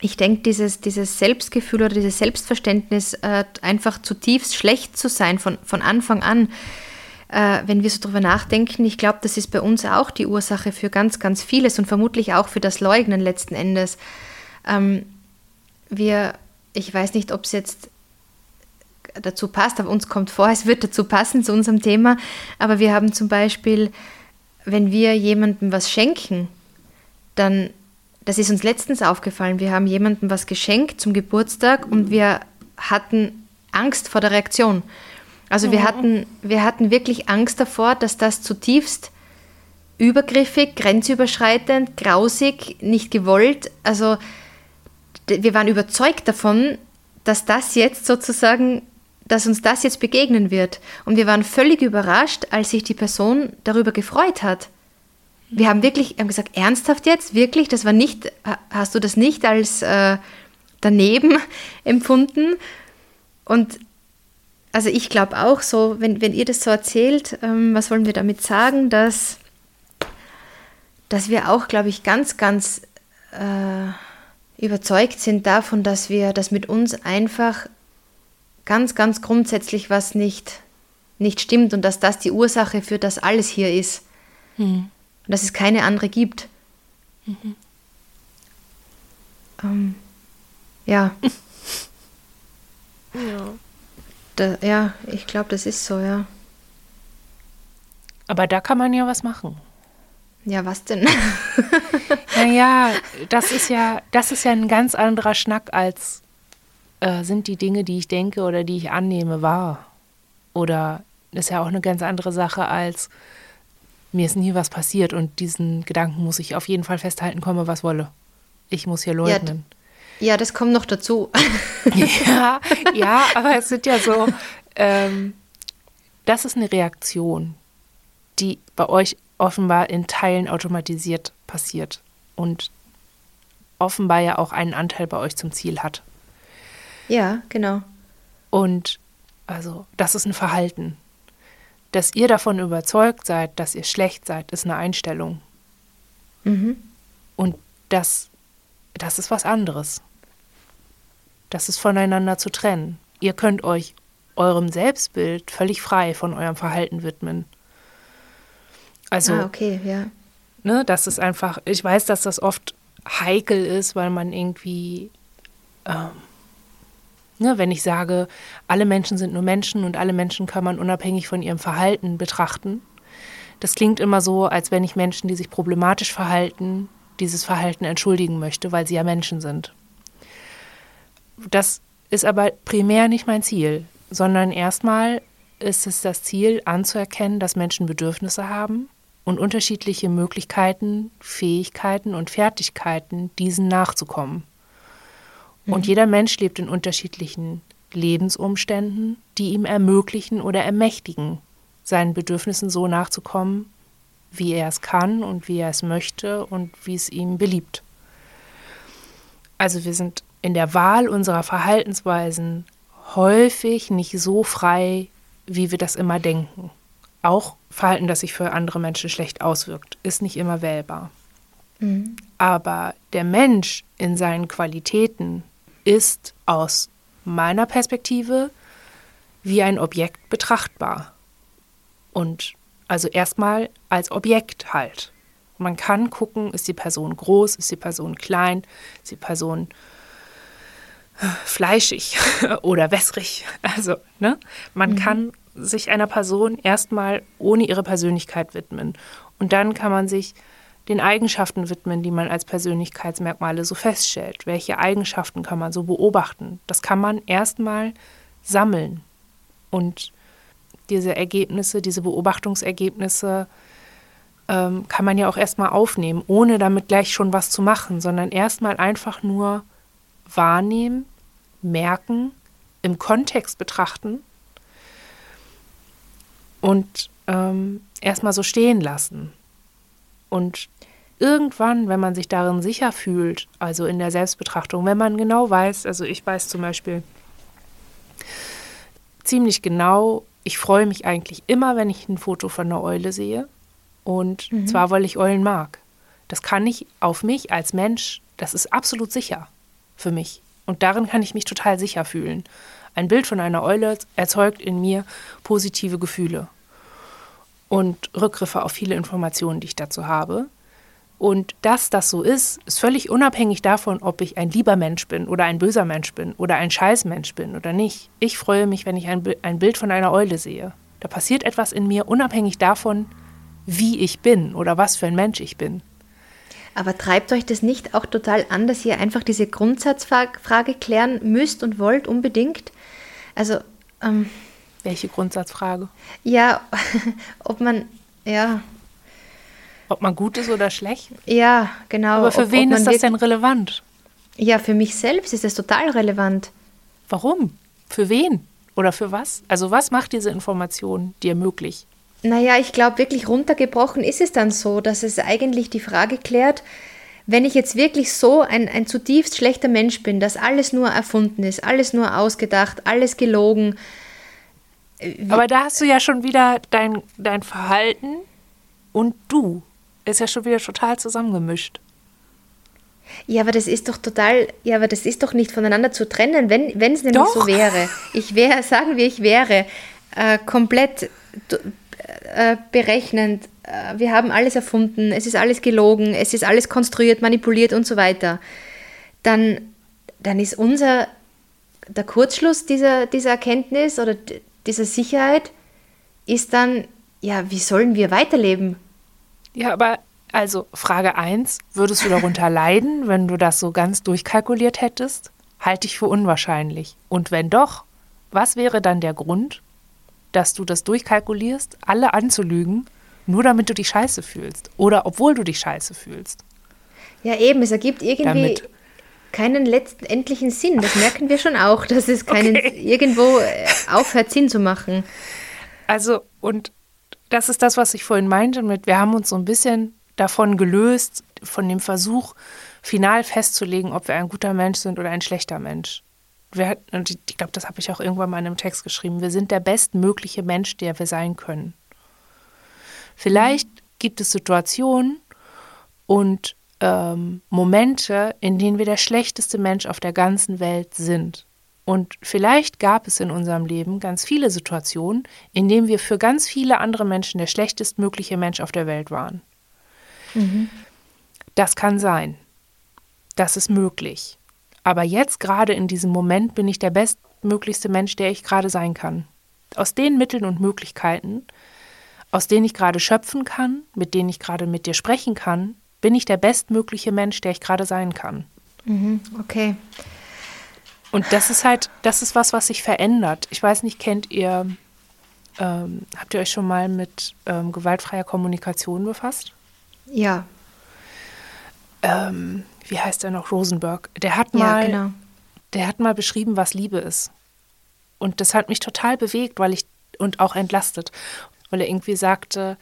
S2: ich denke, dieses, dieses Selbstgefühl oder dieses Selbstverständnis, äh, einfach zutiefst schlecht zu sein von, von Anfang an, äh, wenn wir so drüber nachdenken, ich glaube, das ist bei uns auch die Ursache für ganz, ganz vieles und vermutlich auch für das Leugnen letzten Endes. Ähm, wir, ich weiß nicht, ob es jetzt dazu passt, aber uns kommt vor, es wird dazu passen zu unserem Thema, aber wir haben zum Beispiel, wenn wir jemandem was schenken, dann das ist uns letztens aufgefallen. Wir haben jemandem was geschenkt zum Geburtstag und wir hatten Angst vor der Reaktion. Also wir, hatten, wir hatten wirklich Angst davor, dass das zutiefst übergriffig, grenzüberschreitend, grausig, nicht gewollt. Also wir waren überzeugt davon, dass das jetzt sozusagen, dass uns das jetzt begegnen wird. Und wir waren völlig überrascht, als sich die Person darüber gefreut hat. Wir haben wirklich, haben gesagt, ernsthaft jetzt, wirklich, das war nicht, hast du das nicht als äh, daneben (laughs) empfunden? Und also ich glaube auch so, wenn, wenn ihr das so erzählt, ähm, was wollen wir damit sagen, dass, dass wir auch, glaube ich, ganz, ganz äh, überzeugt sind davon, dass wir, dass mit uns einfach ganz, ganz grundsätzlich was nicht, nicht stimmt und dass das die Ursache für das alles hier ist. Mhm. Und dass es keine andere gibt. Mhm. Ähm, ja. (laughs) ja. Da, ja, ich glaube, das ist so, ja.
S1: Aber da kann man ja was machen.
S2: Ja, was denn? (laughs)
S1: naja, das ist ja, das ist ja ein ganz anderer Schnack als äh, sind die Dinge, die ich denke oder die ich annehme, wahr. Oder ist ja auch eine ganz andere Sache als mir ist nie was passiert und diesen Gedanken muss ich auf jeden Fall festhalten, komme was wolle. Ich muss hier leugnen.
S2: Ja, ja, das kommt noch dazu. (laughs)
S1: ja, ja, aber es sind ja so, ähm, das ist eine Reaktion, die bei euch offenbar in Teilen automatisiert passiert und offenbar ja auch einen Anteil bei euch zum Ziel hat.
S2: Ja, genau.
S1: Und also, das ist ein Verhalten. Dass ihr davon überzeugt seid, dass ihr schlecht seid, ist eine Einstellung. Mhm. Und das, das ist was anderes. Das ist voneinander zu trennen. Ihr könnt euch eurem Selbstbild völlig frei von eurem Verhalten widmen. Also,
S2: ah, okay, ja.
S1: Ne, das ist einfach, ich weiß, dass das oft heikel ist, weil man irgendwie, ähm, ne, wenn ich sage, alle Menschen sind nur Menschen und alle Menschen kann man unabhängig von ihrem Verhalten betrachten. Das klingt immer so, als wenn ich Menschen, die sich problematisch verhalten, dieses Verhalten entschuldigen möchte, weil sie ja Menschen sind. Das ist aber primär nicht mein Ziel, sondern erstmal ist es das Ziel, anzuerkennen, dass Menschen Bedürfnisse haben und unterschiedliche Möglichkeiten, Fähigkeiten und Fertigkeiten, diesen nachzukommen. Mhm. Und jeder Mensch lebt in unterschiedlichen Lebensumständen, die ihm ermöglichen oder ermächtigen, seinen Bedürfnissen so nachzukommen, wie er es kann und wie er es möchte und wie es ihm beliebt. Also wir sind in der Wahl unserer Verhaltensweisen häufig nicht so frei, wie wir das immer denken. Auch Verhalten, das sich für andere Menschen schlecht auswirkt, ist nicht immer wählbar. Mhm. Aber der Mensch in seinen Qualitäten ist aus meiner Perspektive wie ein Objekt betrachtbar. Und also erstmal als Objekt halt. Man kann gucken, ist die Person groß, ist die Person klein, ist die Person fleischig (laughs) oder wässrig. Also, ne? Man mhm. kann sich einer Person erstmal ohne ihre Persönlichkeit widmen. Und dann kann man sich den Eigenschaften widmen, die man als Persönlichkeitsmerkmale so feststellt. Welche Eigenschaften kann man so beobachten? Das kann man erstmal sammeln. Und diese Ergebnisse, diese Beobachtungsergebnisse ähm, kann man ja auch erstmal aufnehmen, ohne damit gleich schon was zu machen, sondern erstmal einfach nur wahrnehmen, merken, im Kontext betrachten und ähm, erstmal so stehen lassen. Und irgendwann, wenn man sich darin sicher fühlt, also in der Selbstbetrachtung, wenn man genau weiß, also ich weiß zum Beispiel ziemlich genau, ich freue mich eigentlich immer, wenn ich ein Foto von einer Eule sehe. Und mhm. zwar, weil ich Eulen mag. Das kann ich auf mich als Mensch, das ist absolut sicher für mich. Und darin kann ich mich total sicher fühlen. Ein Bild von einer Eule erzeugt in mir positive Gefühle und Rückgriffe auf viele Informationen, die ich dazu habe. Und dass das so ist, ist völlig unabhängig davon, ob ich ein lieber Mensch bin oder ein böser Mensch bin oder ein Scheißmensch bin oder nicht. Ich freue mich, wenn ich ein, ein Bild von einer Eule sehe. Da passiert etwas in mir, unabhängig davon, wie ich bin oder was für ein Mensch ich bin.
S2: Aber treibt euch das nicht auch total an, dass ihr einfach diese Grundsatzfrage klären müsst und wollt unbedingt? Also. Ähm,
S1: Welche Grundsatzfrage?
S2: Ja, (laughs) ob man, ja.
S1: Ob man gut ist oder schlecht?
S2: Ja, genau.
S1: Aber für
S2: ob,
S1: wen
S2: ob
S1: ist das denn relevant?
S2: Ja, für mich selbst ist es total relevant.
S1: Warum? Für wen? Oder für was? Also was macht diese Information dir möglich?
S2: Naja, ich glaube, wirklich runtergebrochen ist es dann so, dass es eigentlich die Frage klärt, wenn ich jetzt wirklich so ein, ein zutiefst schlechter Mensch bin, dass alles nur erfunden ist, alles nur ausgedacht, alles gelogen.
S1: Aber da hast du ja schon wieder dein, dein Verhalten und du. Ist ja schon wieder total zusammengemischt.
S2: Ja, aber das ist doch total, ja, aber das ist doch nicht voneinander zu trennen, wenn es nämlich doch. so wäre. Ich wäre, (laughs) sagen wir, ich wäre äh, komplett äh, berechnend, äh, wir haben alles erfunden, es ist alles gelogen, es ist alles konstruiert, manipuliert und so weiter, dann, dann ist unser, der Kurzschluss dieser, dieser Erkenntnis oder dieser Sicherheit ist dann, ja, wie sollen wir weiterleben?
S1: Ja, aber also Frage 1, würdest du darunter (laughs) leiden, wenn du das so ganz durchkalkuliert hättest? Halte ich für unwahrscheinlich. Und wenn doch, was wäre dann der Grund, dass du das durchkalkulierst, alle anzulügen, nur damit du dich scheiße fühlst oder obwohl du dich scheiße fühlst.
S2: Ja, eben, es ergibt irgendwie damit. keinen letztendlichen Sinn. Das merken wir schon auch, dass es keinen okay. irgendwo äh, aufhört, Sinn zu machen.
S1: Also, und das ist das, was ich vorhin meinte mit, wir haben uns so ein bisschen davon gelöst, von dem Versuch, final festzulegen, ob wir ein guter Mensch sind oder ein schlechter Mensch wir, und ich glaube, das habe ich auch irgendwann mal in einem Text geschrieben, wir sind der bestmögliche Mensch, der wir sein können. Vielleicht gibt es Situationen und ähm, Momente, in denen wir der schlechteste Mensch auf der ganzen Welt sind. Und vielleicht gab es in unserem Leben ganz viele Situationen, in denen wir für ganz viele andere Menschen der schlechtestmögliche Mensch auf der Welt waren. Mhm. Das kann sein. Das ist möglich. Aber jetzt gerade in diesem Moment bin ich der bestmöglichste Mensch, der ich gerade sein kann. Aus den Mitteln und Möglichkeiten, aus denen ich gerade schöpfen kann, mit denen ich gerade mit dir sprechen kann, bin ich der bestmögliche Mensch, der ich gerade sein kann.
S2: Mhm, okay.
S1: Und das ist halt, das ist was, was sich verändert. Ich weiß nicht, kennt ihr, ähm, habt ihr euch schon mal mit ähm, gewaltfreier Kommunikation befasst?
S2: Ja.
S1: Ähm, wie heißt er noch, Rosenberg, der hat mal, ja, genau. der hat mal beschrieben, was Liebe ist. Und das hat mich total bewegt, weil ich und auch entlastet, weil er irgendwie sagte,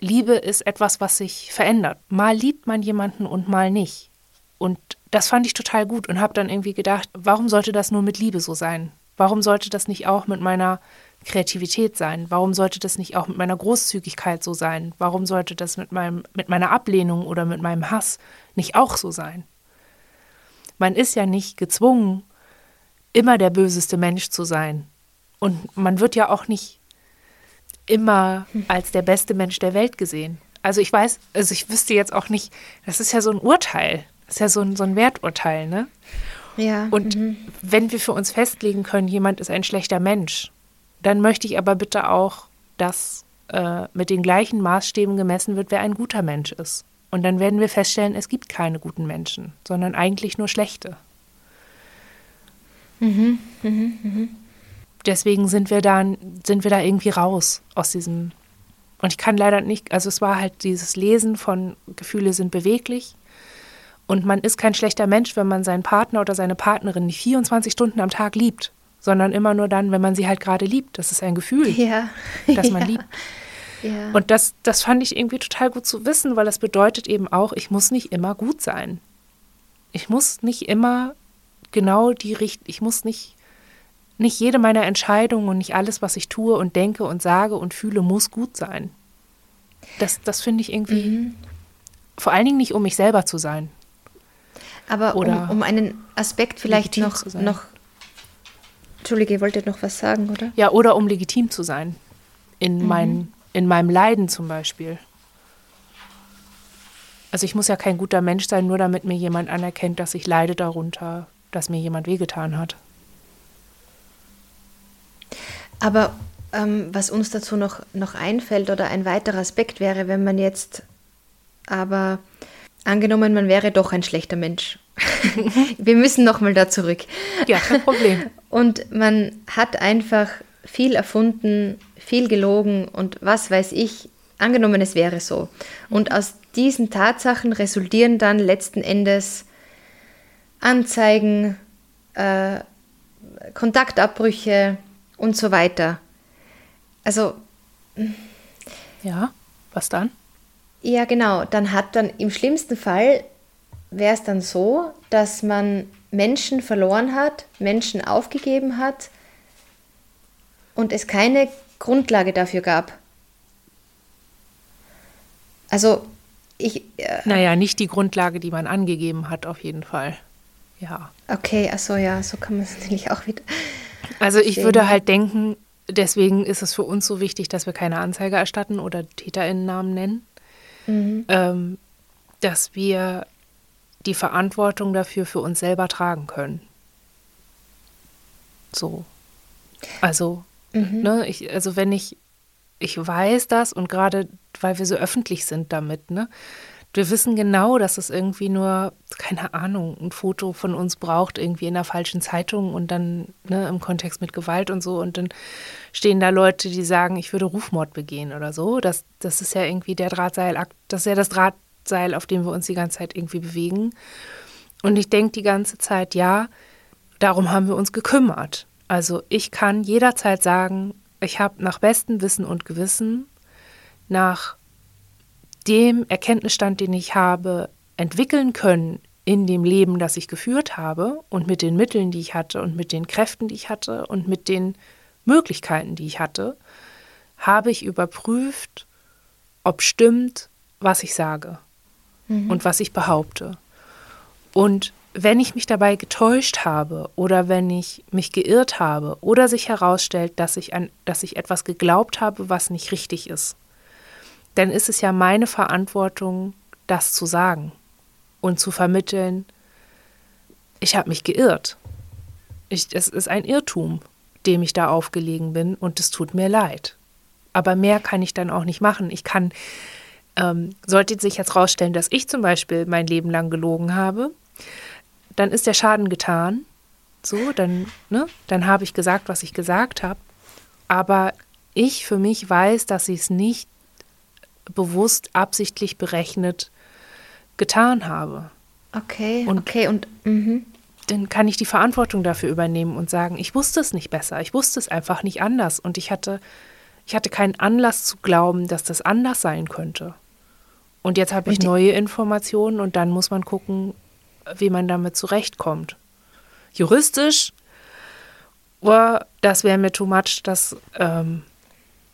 S1: Liebe ist etwas, was sich verändert. Mal liebt man jemanden und mal nicht. Und das fand ich total gut und habe dann irgendwie gedacht, warum sollte das nur mit Liebe so sein? Warum sollte das nicht auch mit meiner Kreativität sein? Warum sollte das nicht auch mit meiner Großzügigkeit so sein? Warum sollte das mit, meinem, mit meiner Ablehnung oder mit meinem Hass nicht auch so sein? Man ist ja nicht gezwungen, immer der böseste Mensch zu sein. Und man wird ja auch nicht immer als der beste Mensch der Welt gesehen. Also ich weiß, also ich wüsste jetzt auch nicht, das ist ja so ein Urteil, das ist ja so ein, so ein Werturteil, ne?
S2: Ja.
S1: Und mhm. wenn wir für uns festlegen können, jemand ist ein schlechter Mensch, dann möchte ich aber bitte auch, dass äh, mit den gleichen Maßstäben gemessen wird, wer ein guter Mensch ist. Und dann werden wir feststellen, es gibt keine guten Menschen, sondern eigentlich nur schlechte.
S2: Mhm, mhm, mhm.
S1: Deswegen sind wir da, sind wir da irgendwie raus aus diesem. Und ich kann leider nicht, also es war halt dieses Lesen von Gefühle sind beweglich. Und man ist kein schlechter Mensch, wenn man seinen Partner oder seine Partnerin nicht 24 Stunden am Tag liebt, sondern immer nur dann, wenn man sie halt gerade liebt. Das ist ein Gefühl,
S2: ja.
S1: das man (laughs)
S2: ja.
S1: liebt.
S2: Ja.
S1: Und das, das fand ich irgendwie total gut zu wissen, weil das bedeutet eben auch, ich muss nicht immer gut sein. Ich muss nicht immer genau die Richtung, ich muss nicht, nicht jede meiner Entscheidungen und nicht alles, was ich tue und denke und sage und fühle, muss gut sein. Das, das finde ich irgendwie, mhm. vor allen Dingen nicht, um mich selber zu sein.
S2: Aber um, um, einen Aspekt vielleicht noch, noch, Entschuldige, ihr wolltet noch was sagen, oder?
S1: Ja, oder um legitim zu sein in mhm. meinen in meinem Leiden zum Beispiel. Also ich muss ja kein guter Mensch sein, nur damit mir jemand anerkennt, dass ich leide darunter, dass mir jemand wehgetan hat.
S2: Aber ähm, was uns dazu noch, noch einfällt oder ein weiterer Aspekt wäre, wenn man jetzt aber angenommen, man wäre doch ein schlechter Mensch. (laughs) Wir müssen nochmal da zurück.
S1: Ja, kein Problem. (laughs)
S2: Und man hat einfach viel erfunden, viel gelogen und was weiß ich, angenommen es wäre so. Und aus diesen Tatsachen resultieren dann letzten Endes Anzeigen, äh, Kontaktabbrüche und so weiter. Also.
S1: Ja, was dann?
S2: Ja, genau. Dann hat dann im schlimmsten Fall wäre es dann so, dass man Menschen verloren hat, Menschen aufgegeben hat und es keine Grundlage dafür gab. Also ich.
S1: Äh, naja, nicht die Grundlage, die man angegeben hat, auf jeden Fall. Ja.
S2: Okay, achso, ja, so kann man es (laughs) natürlich auch wieder.
S1: Also ich sehen. würde halt denken, deswegen ist es für uns so wichtig, dass wir keine Anzeige erstatten oder TäterInnennamen nennen. Mhm. Ähm, dass wir die Verantwortung dafür für uns selber tragen können. So. Also, mhm. ne, ich, also wenn ich, ich weiß das und gerade weil wir so öffentlich sind damit, ne, wir wissen genau, dass es irgendwie nur, keine Ahnung, ein Foto von uns braucht, irgendwie in der falschen Zeitung und dann ne, im Kontext mit Gewalt und so. Und dann stehen da Leute, die sagen, ich würde Rufmord begehen oder so. Das, das ist ja irgendwie der Drahtseilakt, das ist ja das Draht, Seil, auf dem wir uns die ganze Zeit irgendwie bewegen. Und ich denke die ganze Zeit, ja, darum haben wir uns gekümmert. Also ich kann jederzeit sagen, ich habe nach bestem Wissen und Gewissen, nach dem Erkenntnisstand, den ich habe, entwickeln können in dem Leben, das ich geführt habe und mit den Mitteln, die ich hatte und mit den Kräften, die ich hatte und mit den Möglichkeiten, die ich hatte, habe ich überprüft, ob stimmt, was ich sage mhm. und was ich behaupte. Und wenn ich mich dabei getäuscht habe oder wenn ich mich geirrt habe oder sich herausstellt, dass ich, an, dass ich etwas geglaubt habe, was nicht richtig ist, dann ist es ja meine Verantwortung, das zu sagen und zu vermitteln, ich habe mich geirrt. Ich, es ist ein Irrtum, dem ich da aufgelegen bin und es tut mir leid. Aber mehr kann ich dann auch nicht machen. Ich kann ähm, sollte sich jetzt rausstellen, dass ich zum Beispiel mein Leben lang gelogen habe, dann ist der Schaden getan. So, dann, ne, dann habe ich gesagt, was ich gesagt habe. Aber ich für mich weiß, dass ich es nicht bewusst, absichtlich berechnet getan habe.
S2: Okay, und okay, und mh.
S1: dann kann ich die Verantwortung dafür übernehmen und sagen, ich wusste es nicht besser, ich wusste es einfach nicht anders und ich hatte, ich hatte keinen Anlass zu glauben, dass das anders sein könnte. Und jetzt habe ich neue Informationen und dann muss man gucken, wie man damit zurechtkommt. Juristisch, oh, das wäre mir too much, das, ähm,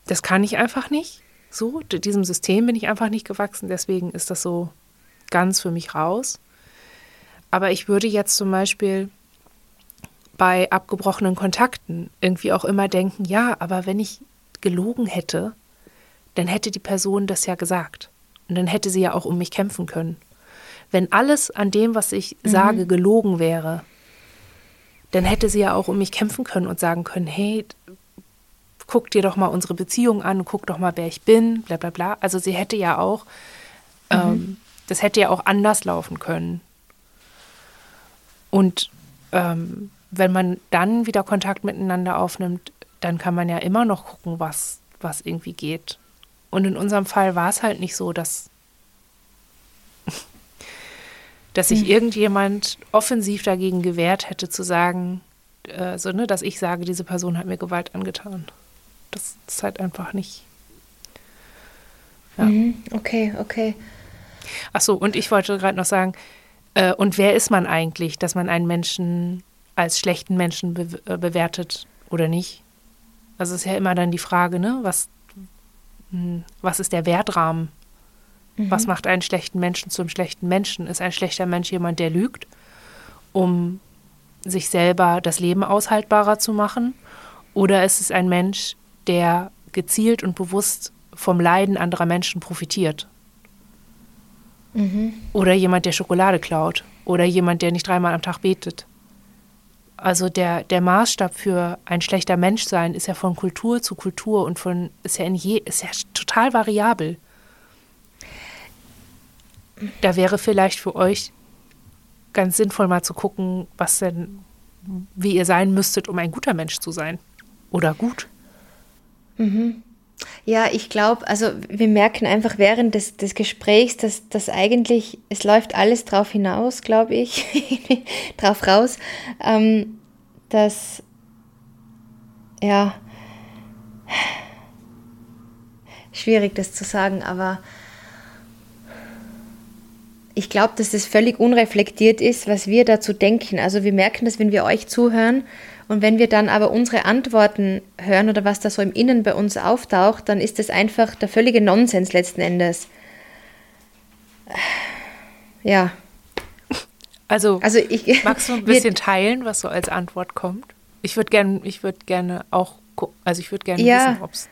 S1: das kann ich einfach nicht. So, diesem System bin ich einfach nicht gewachsen, deswegen ist das so ganz für mich raus. Aber ich würde jetzt zum Beispiel bei abgebrochenen Kontakten irgendwie auch immer denken, ja, aber wenn ich gelogen hätte, dann hätte die Person das ja gesagt. Und dann hätte sie ja auch um mich kämpfen können. Wenn alles an dem, was ich mhm. sage, gelogen wäre, dann hätte sie ja auch um mich kämpfen können und sagen können, hey, guck dir doch mal unsere Beziehung an, guck doch mal, wer ich bin, bla bla bla. Also sie hätte ja auch, mhm. ähm, das hätte ja auch anders laufen können. Und ähm, wenn man dann wieder Kontakt miteinander aufnimmt, dann kann man ja immer noch gucken, was, was irgendwie geht. Und in unserem Fall war es halt nicht so, dass, dass sich mhm. irgendjemand offensiv dagegen gewehrt hätte, zu sagen, äh, so, ne, dass ich sage, diese Person hat mir Gewalt angetan. Das ist halt einfach nicht.
S2: Ja. Mhm. Okay, okay.
S1: Ach so, und ich wollte gerade noch sagen, äh, und wer ist man eigentlich, dass man einen Menschen als schlechten Menschen be äh, bewertet oder nicht? Also ist ja immer dann die Frage, ne, was hm, was ist der Wertrahmen? Mhm. Was macht einen schlechten Menschen zum schlechten Menschen? Ist ein schlechter Mensch jemand, der lügt, um sich selber das Leben aushaltbarer zu machen? Oder ist es ein Mensch, der gezielt und bewusst vom Leiden anderer Menschen profitiert? Mhm. Oder jemand, der Schokolade klaut? Oder jemand, der nicht dreimal am Tag betet? Also der, der Maßstab für ein schlechter Mensch sein ist ja von Kultur zu Kultur und von ist ja in je, ist ja total variabel. Da wäre vielleicht für euch ganz sinnvoll mal zu gucken, was denn, wie ihr sein müsstet, um ein guter Mensch zu sein. Oder gut.
S2: Mhm. Ja, ich glaube, also wir merken einfach während des, des Gesprächs, dass das eigentlich, es läuft alles drauf hinaus, glaube ich, (laughs) drauf raus, ähm, dass, ja, schwierig das zu sagen, aber ich glaube, dass das völlig unreflektiert ist, was wir dazu denken. Also wir merken das, wenn wir euch zuhören und wenn wir dann aber unsere Antworten hören oder was da so im Innen bei uns auftaucht, dann ist das einfach der völlige Nonsens letzten Endes. Ja.
S1: Also, also ich, magst du ein (laughs) bisschen teilen, was so als Antwort kommt? Ich würde gerne, ich würde gerne auch, also ich würde gerne ja, wissen, ob's,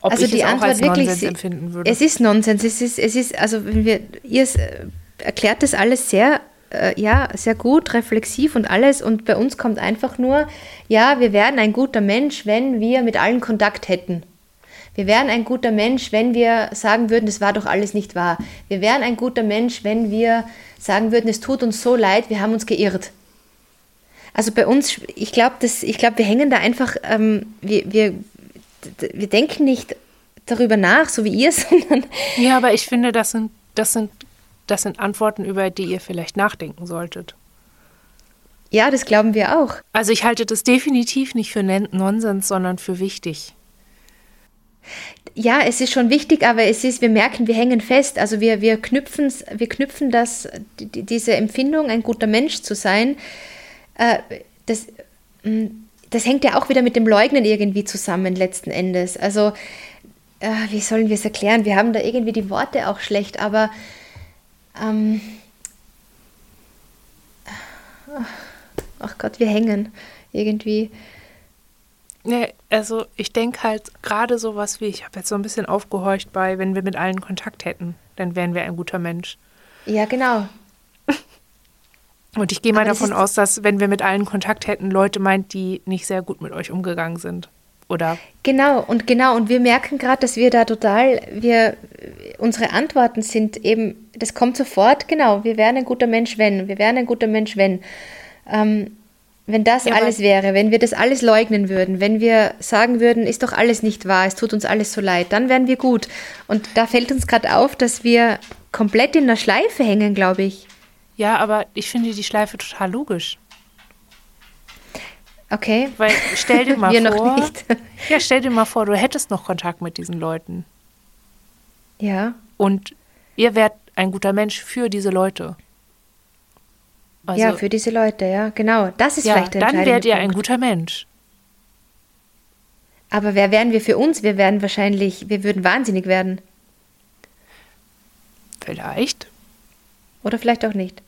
S1: ob also ich die es Antwort auch als wirklich, Nonsens empfinden würde.
S2: Es ist Nonsens. Es ist, es ist, also wenn wir, ihr äh, erklärt das alles sehr äh, ja, sehr gut, reflexiv und alles. Und bei uns kommt einfach nur, ja, wir wären ein guter Mensch, wenn wir mit allen Kontakt hätten. Wir wären ein guter Mensch, wenn wir sagen würden, es war doch alles nicht wahr. Wir wären ein guter Mensch, wenn wir sagen würden, es tut uns so leid, wir haben uns geirrt. Also bei uns, ich glaube, glaub, wir hängen da einfach, ähm, wir, wir, wir denken nicht darüber nach, so wie ihr, (laughs) sondern.
S1: Ja, aber ich finde, das sind, das sind das sind Antworten, über die ihr vielleicht nachdenken solltet.
S2: Ja, das glauben wir auch.
S1: Also ich halte das definitiv nicht für Nonsens, sondern für wichtig.
S2: Ja, es ist schon wichtig, aber es ist, wir merken, wir hängen fest. Also wir, wir, knüpfen, wir knüpfen das, diese Empfindung, ein guter Mensch zu sein, äh, das, mm, das hängt ja auch wieder mit dem Leugnen irgendwie zusammen letzten Endes. Also, äh, wie sollen wir es erklären? Wir haben da irgendwie die Worte auch schlecht, aber ähm, ach Gott, wir hängen irgendwie.
S1: Ja, also ich denke halt gerade sowas wie, ich habe jetzt so ein bisschen aufgehorcht bei, wenn wir mit allen Kontakt hätten, dann wären wir ein guter Mensch.
S2: Ja, genau.
S1: Und ich gehe mal davon aus, dass wenn wir mit allen Kontakt hätten, Leute meint, die nicht sehr gut mit euch umgegangen sind oder?
S2: Genau, und genau, und wir merken gerade, dass wir da total, wir, unsere Antworten sind eben, das kommt sofort, genau, wir wären ein guter Mensch, wenn, wir wären ein guter Mensch, wenn. Ähm, wenn das ja, alles wäre, wenn wir das alles leugnen würden, wenn wir sagen würden, ist doch alles nicht wahr, es tut uns alles so leid, dann wären wir gut. Und da fällt uns gerade auf, dass wir komplett in der Schleife hängen, glaube ich.
S1: Ja, aber ich finde die Schleife total logisch.
S2: Okay.
S1: Weil stell dir (laughs) mal Wir vor. Noch nicht. (laughs) Ja, stell dir mal vor, du hättest noch Kontakt mit diesen Leuten.
S2: Ja.
S1: Und ihr wärt ein guter Mensch für diese Leute.
S2: Also, ja, für diese Leute, ja, genau. Das ist
S1: ja,
S2: vielleicht der
S1: Dann wärt ihr ein guter Mensch.
S2: Aber wer wären wir für uns? Wir wären wahrscheinlich, wir würden wahnsinnig werden.
S1: Vielleicht.
S2: Oder vielleicht auch nicht.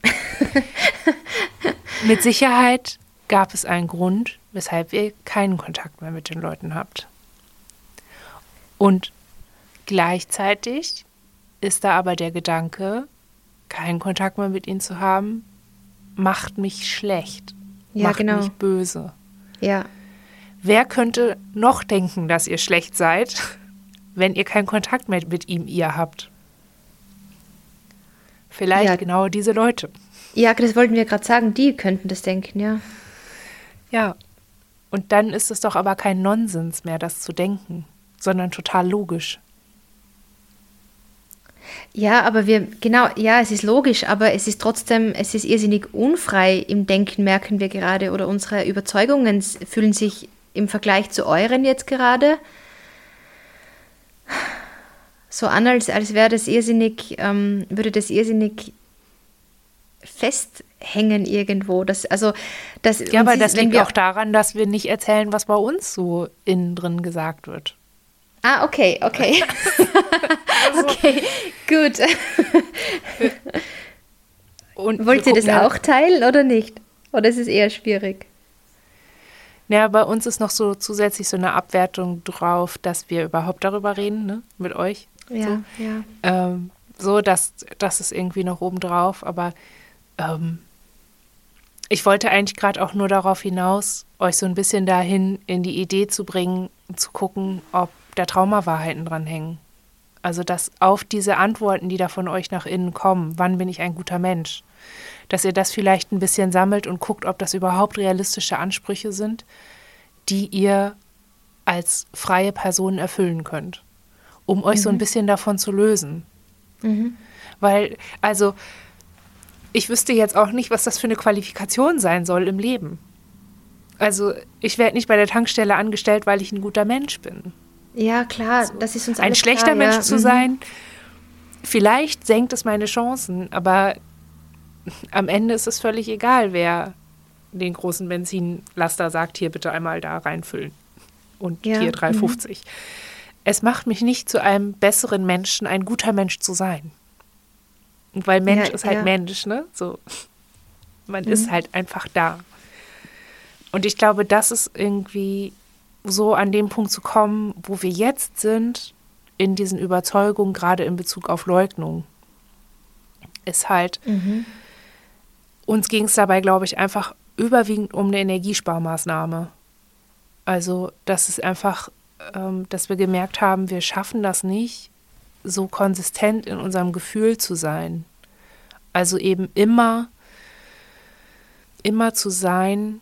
S2: (laughs)
S1: Mit Sicherheit gab es einen Grund, weshalb ihr keinen Kontakt mehr mit den Leuten habt. Und gleichzeitig ist da aber der Gedanke, keinen Kontakt mehr mit ihnen zu haben, macht mich schlecht, ja, macht genau. mich böse.
S2: Ja.
S1: Wer könnte noch denken, dass ihr schlecht seid, wenn ihr keinen Kontakt mehr mit ihm, ihr habt? Vielleicht ja. genau diese Leute.
S2: Ja, das wollten wir gerade sagen, die könnten das denken, ja.
S1: Ja, und dann ist es doch aber kein Nonsens mehr, das zu denken, sondern total logisch.
S2: Ja, aber wir, genau, ja, es ist logisch, aber es ist trotzdem, es ist irrsinnig unfrei im Denken, merken wir gerade, oder unsere Überzeugungen fühlen sich im Vergleich zu euren jetzt gerade so an, als, als wäre das irrsinnig, ähm, würde das irrsinnig festhängen irgendwo. Das, also, das,
S1: ja, aber das liegt auch daran, dass wir nicht erzählen, was bei uns so innen drin gesagt wird.
S2: Ah, okay, okay. (laughs) also, okay, gut. Und Wollt ihr das auch teilen oder nicht? Oder ist es eher schwierig?
S1: Ja, bei uns ist noch so zusätzlich so eine Abwertung drauf, dass wir überhaupt darüber reden, ne, mit euch.
S2: Ja,
S1: so.
S2: ja.
S1: Ähm, so, dass das ist irgendwie noch oben drauf, aber ähm, ich wollte eigentlich gerade auch nur darauf hinaus, euch so ein bisschen dahin in die Idee zu bringen, zu gucken, ob da Traumawahrheiten dranhängen. Also, dass auf diese Antworten, die da von euch nach innen kommen, wann bin ich ein guter Mensch, dass ihr das vielleicht ein bisschen sammelt und guckt, ob das überhaupt realistische Ansprüche sind, die ihr als freie Person erfüllen könnt. um euch mhm. so ein mhm. bisschen davon zu lösen. Mhm. Weil, also, ich wüsste jetzt auch nicht, was das für eine Qualifikation sein soll im Leben. Also, ich werde nicht bei der Tankstelle angestellt, weil ich ein guter Mensch bin.
S2: Ja, klar, also, das ist uns
S1: Ein schlechter
S2: klar,
S1: Mensch
S2: ja.
S1: zu mhm. sein, vielleicht senkt es meine Chancen, aber am Ende ist es völlig egal, wer den großen Benzinlaster sagt, hier bitte einmal da reinfüllen und ja. hier 3,50. Mhm. Es macht mich nicht zu einem besseren Menschen, ein guter Mensch zu sein. Weil Mensch ja, ist halt ja. Mensch, ne? So. Man mhm. ist halt einfach da. Und ich glaube, das ist irgendwie so an dem Punkt zu kommen, wo wir jetzt sind, in diesen Überzeugungen, gerade in Bezug auf Leugnung, ist halt, mhm. uns ging es dabei, glaube ich, einfach überwiegend um eine Energiesparmaßnahme. Also, das ist einfach, ähm, dass wir gemerkt haben, wir schaffen das nicht, so konsistent in unserem Gefühl zu sein. Also eben immer, immer zu sein,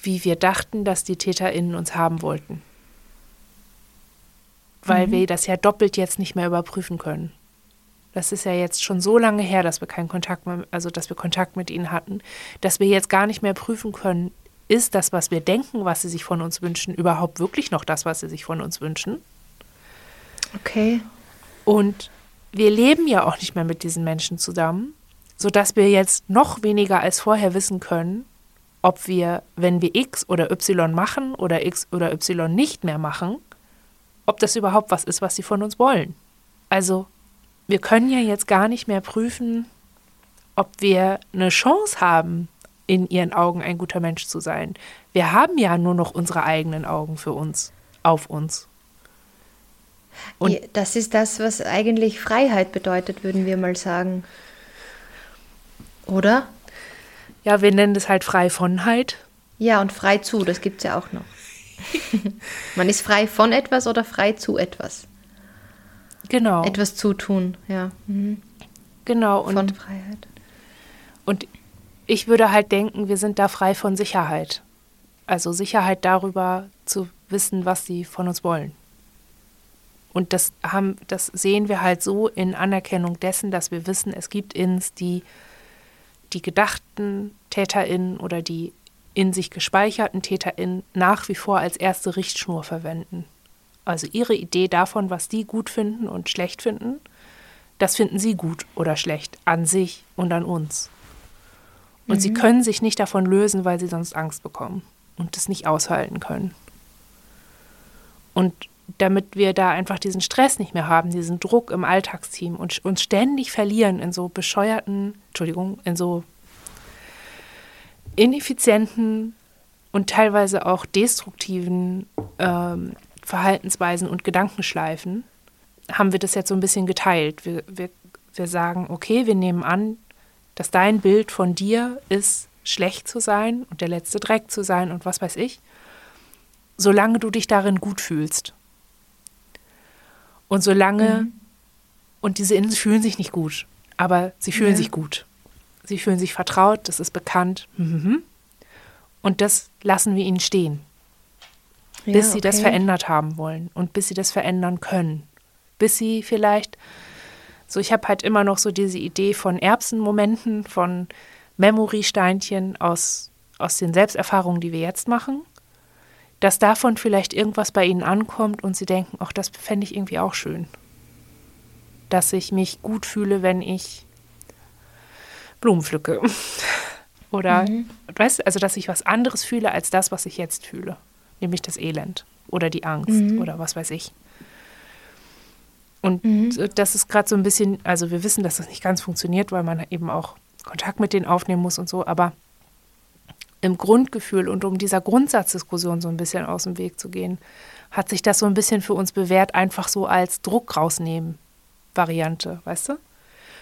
S1: wie wir dachten, dass die TäterInnen uns haben wollten. Weil mhm. wir das ja doppelt jetzt nicht mehr überprüfen können. Das ist ja jetzt schon so lange her, dass wir keinen Kontakt mehr, also dass wir Kontakt mit ihnen hatten, dass wir jetzt gar nicht mehr prüfen können, ist das, was wir denken, was sie sich von uns wünschen, überhaupt wirklich noch das, was sie sich von uns wünschen?
S2: Okay.
S1: Und wir leben ja auch nicht mehr mit diesen Menschen zusammen, sodass wir jetzt noch weniger als vorher wissen können, ob wir, wenn wir X oder Y machen oder X oder Y nicht mehr machen, ob das überhaupt was ist, was sie von uns wollen. Also wir können ja jetzt gar nicht mehr prüfen, ob wir eine Chance haben, in ihren Augen ein guter Mensch zu sein. Wir haben ja nur noch unsere eigenen Augen für uns, auf uns.
S2: Und das ist das, was eigentlich Freiheit bedeutet, würden wir mal sagen. Oder?
S1: Ja, wir nennen das halt frei vonheit.
S2: Ja, und frei zu, das gibt es ja auch noch. (laughs) Man ist frei von etwas oder frei zu etwas.
S1: Genau.
S2: Etwas zutun, ja. Mhm.
S1: Genau. Und,
S2: von Freiheit.
S1: Und ich würde halt denken, wir sind da frei von Sicherheit. Also Sicherheit darüber zu wissen, was sie von uns wollen. Und das haben, das sehen wir halt so in Anerkennung dessen, dass wir wissen, es gibt ins die, die gedachten TäterInnen oder die in sich gespeicherten TäterInnen nach wie vor als erste Richtschnur verwenden. Also ihre Idee davon, was die gut finden und schlecht finden, das finden sie gut oder schlecht an sich und an uns. Und mhm. sie können sich nicht davon lösen, weil sie sonst Angst bekommen und das nicht aushalten können. Und damit wir da einfach diesen Stress nicht mehr haben, diesen Druck im Alltagsteam und uns ständig verlieren in so bescheuerten, Entschuldigung, in so ineffizienten und teilweise auch destruktiven ähm, Verhaltensweisen und Gedankenschleifen, haben wir das jetzt so ein bisschen geteilt. Wir, wir, wir sagen, okay, wir nehmen an, dass dein Bild von dir ist, schlecht zu sein und der letzte Dreck zu sein und was weiß ich, solange du dich darin gut fühlst. Und solange, mhm. und diese Innen fühlen sich nicht gut, aber sie fühlen ja. sich gut. Sie fühlen sich vertraut, das ist bekannt. Mhm. Und das lassen wir ihnen stehen, ja, bis sie okay. das verändert haben wollen und bis sie das verändern können. Bis sie vielleicht so, ich habe halt immer noch so diese Idee von Erbsenmomenten, von Memory-Steinchen aus, aus den Selbsterfahrungen, die wir jetzt machen, dass davon vielleicht irgendwas bei ihnen ankommt und sie denken, ach, das fände ich irgendwie auch schön. Dass ich mich gut fühle, wenn ich Blumen pflücke. (laughs) Oder, mhm. weißt also, dass ich was anderes fühle als das, was ich jetzt fühle. Nämlich das Elend oder die Angst mhm. oder was weiß ich. Und mhm. das ist gerade so ein bisschen, also wir wissen, dass das nicht ganz funktioniert, weil man eben auch Kontakt mit denen aufnehmen muss und so, aber im Grundgefühl und um dieser Grundsatzdiskussion so ein bisschen aus dem Weg zu gehen, hat sich das so ein bisschen für uns bewährt, einfach so als Druck rausnehmen Variante, weißt du?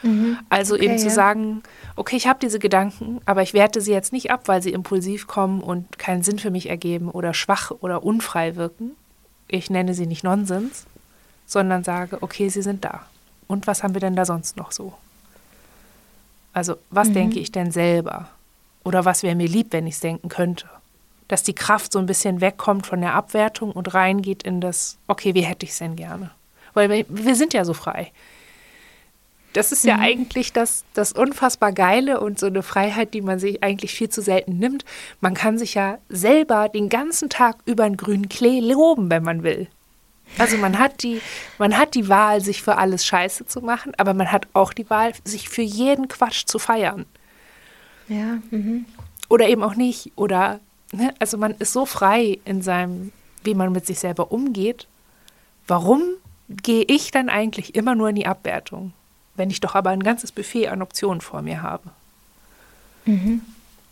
S1: Mhm. Also okay, eben zu ja. sagen, okay, ich habe diese Gedanken, aber ich werte sie jetzt nicht ab, weil sie impulsiv kommen und keinen Sinn für mich ergeben oder schwach oder unfrei wirken. Ich nenne sie nicht Nonsens, sondern sage, okay, sie sind da. Und was haben wir denn da sonst noch so? Also, was mhm. denke ich denn selber? Oder was wäre mir lieb, wenn ich es denken könnte? Dass die Kraft so ein bisschen wegkommt von der Abwertung und reingeht in das, okay, wie hätte ich es denn gerne? Weil wir, wir sind ja so frei. Das ist ja mhm. eigentlich das, das unfassbar Geile und so eine Freiheit, die man sich eigentlich viel zu selten nimmt. Man kann sich ja selber den ganzen Tag über einen grünen Klee loben, wenn man will. Also man hat die, man hat die Wahl, sich für alles Scheiße zu machen, aber man hat auch die Wahl, sich für jeden Quatsch zu feiern.
S2: Ja. Mhm.
S1: Oder eben auch nicht. Oder, ne? also man ist so frei in seinem, wie man mit sich selber umgeht. Warum gehe ich dann eigentlich immer nur in die Abwertung? wenn ich doch aber ein ganzes Buffet an Optionen vor mir habe. Mhm.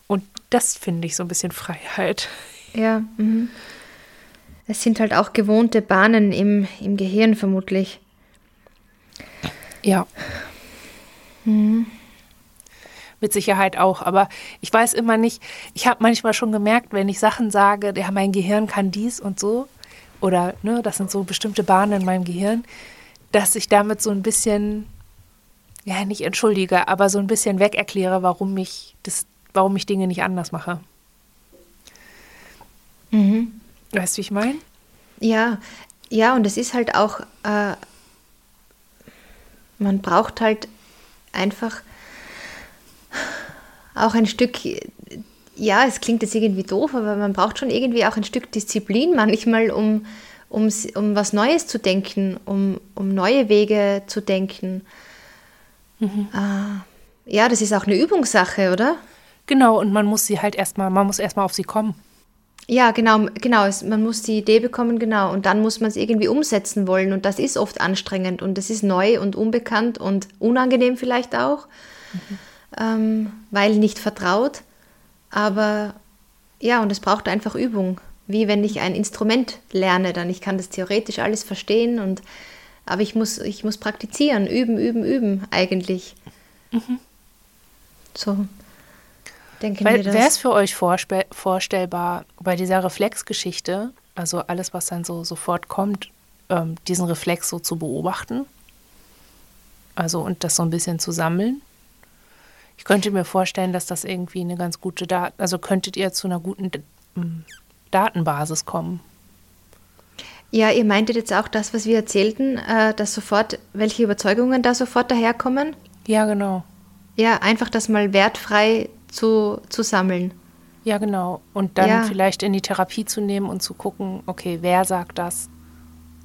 S1: Und das finde ich so ein bisschen Freiheit.
S2: Ja, mhm. es sind halt auch gewohnte Bahnen im, im Gehirn vermutlich.
S1: Ja. Mhm. Mit Sicherheit auch, aber ich weiß immer nicht, ich habe manchmal schon gemerkt, wenn ich Sachen sage, ja, mein Gehirn kann dies und so, oder ne, das sind so bestimmte Bahnen in meinem Gehirn, dass ich damit so ein bisschen ja, nicht entschuldige, aber so ein bisschen weg erkläre, warum ich das, warum ich Dinge nicht anders mache. Mhm. Weißt du, wie ich meine?
S2: Ja, ja, und es ist halt auch, äh, man braucht halt einfach auch ein Stück, ja, es klingt jetzt irgendwie doof, aber man braucht schon irgendwie auch ein Stück Disziplin manchmal, um, um, um was Neues zu denken, um, um neue Wege zu denken. Mhm. Ah, ja, das ist auch eine Übungssache, oder?
S1: Genau, und man muss sie halt erstmal, man muss erstmal auf sie kommen.
S2: Ja, genau, genau. man muss die Idee bekommen, genau. Und dann muss man es irgendwie umsetzen wollen. Und das ist oft anstrengend und das ist neu und unbekannt und unangenehm vielleicht auch, mhm. Ähm, weil nicht vertraut. Aber ja, und es braucht einfach Übung. Wie wenn ich ein Instrument lerne, dann ich kann das theoretisch alles verstehen und aber ich muss, ich muss praktizieren, üben, üben, üben eigentlich. Mhm. So.
S1: Denken Weil, wir das. Wäre es für euch vorstellbar, bei dieser Reflexgeschichte, also alles, was dann so sofort kommt, ähm, diesen Reflex so zu beobachten? Also und das so ein bisschen zu sammeln? Ich könnte mir vorstellen, dass das irgendwie eine ganz gute Daten, also könntet ihr zu einer guten Datenbasis kommen.
S2: Ja, ihr meintet jetzt auch das, was wir erzählten, äh, dass sofort, welche Überzeugungen da sofort daherkommen?
S1: Ja, genau.
S2: Ja, einfach das mal wertfrei zu, zu sammeln.
S1: Ja, genau. Und dann ja. vielleicht in die Therapie zu nehmen und zu gucken, okay, wer sagt das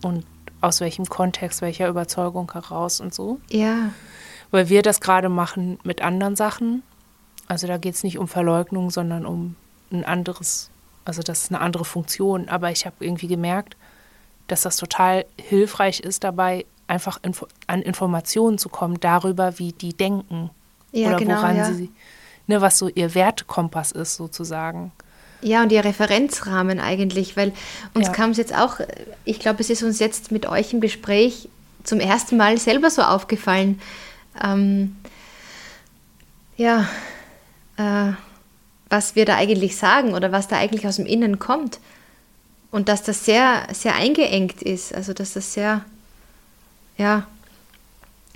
S1: und aus welchem Kontext, welcher Überzeugung heraus und so.
S2: Ja.
S1: Weil wir das gerade machen mit anderen Sachen. Also da geht es nicht um Verleugnung, sondern um ein anderes, also das ist eine andere Funktion. Aber ich habe irgendwie gemerkt, dass das total hilfreich ist, dabei einfach info an Informationen zu kommen darüber, wie die denken.
S2: Ja, oder genau, woran ja. sie,
S1: ne, was so ihr Wertkompass ist, sozusagen.
S2: Ja, und ihr Referenzrahmen eigentlich, weil uns ja. kam es jetzt auch, ich glaube, es ist uns jetzt mit euch im Gespräch zum ersten Mal selber so aufgefallen. Ähm, ja, äh, was wir da eigentlich sagen oder was da eigentlich aus dem Innen kommt. Und dass das sehr, sehr eingeengt ist, also dass das sehr, ja,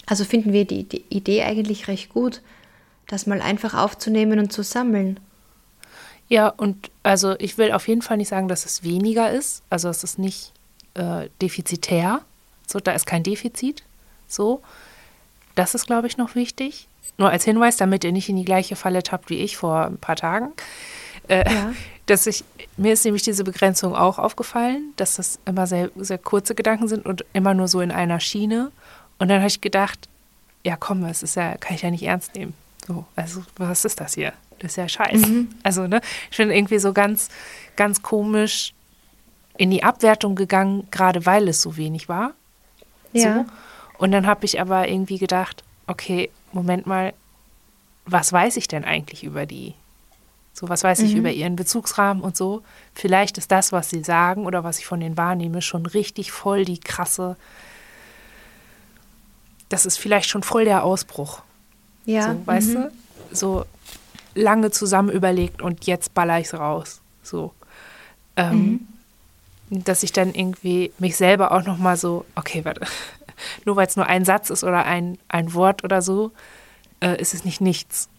S2: also finden wir die, die Idee eigentlich recht gut, das mal einfach aufzunehmen und zu sammeln.
S1: Ja, und also ich will auf jeden Fall nicht sagen, dass es weniger ist. Also es ist nicht äh, defizitär. So, da ist kein Defizit. So. Das ist, glaube ich, noch wichtig. Nur als Hinweis, damit ihr nicht in die gleiche Falle tappt wie ich vor ein paar Tagen. Äh, ja dass ich, mir ist nämlich diese Begrenzung auch aufgefallen, dass das immer sehr, sehr kurze Gedanken sind und immer nur so in einer Schiene. Und dann habe ich gedacht, ja komm, das ist ja, kann ich ja nicht ernst nehmen. So, also was ist das hier? Das ist ja scheiße. Mhm. Also, ne, ich bin irgendwie so ganz, ganz komisch in die Abwertung gegangen, gerade weil es so wenig war.
S2: Ja. So.
S1: Und dann habe ich aber irgendwie gedacht, okay, Moment mal, was weiß ich denn eigentlich über die? So, was weiß mhm. ich über ihren Bezugsrahmen und so. Vielleicht ist das, was sie sagen oder was ich von denen wahrnehme, schon richtig voll die krasse. Das ist vielleicht schon voll der Ausbruch.
S2: Ja.
S1: So, weißt mhm. du? So lange zusammen überlegt und jetzt baller ich es raus. So. Ähm, mhm. Dass ich dann irgendwie mich selber auch nochmal so, okay, warte, nur weil es nur ein Satz ist oder ein, ein Wort oder so, äh, ist es nicht nichts.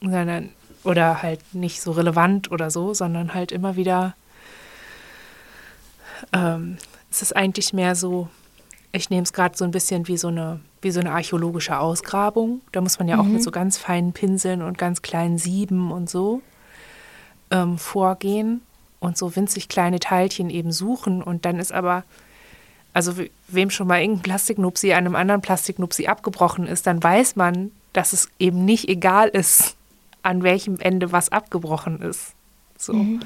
S1: Sondern oder halt nicht so relevant oder so, sondern halt immer wieder, ähm, es ist eigentlich mehr so, ich nehme es gerade so ein bisschen wie so eine wie so eine archäologische Ausgrabung. Da muss man ja mhm. auch mit so ganz feinen Pinseln und ganz kleinen Sieben und so ähm, vorgehen und so winzig kleine Teilchen eben suchen. Und dann ist aber, also wem schon mal irgendein Plastiknupsi einem anderen Plastiknupsi abgebrochen ist, dann weiß man, dass es eben nicht egal ist, an welchem Ende was abgebrochen ist. So. Mhm.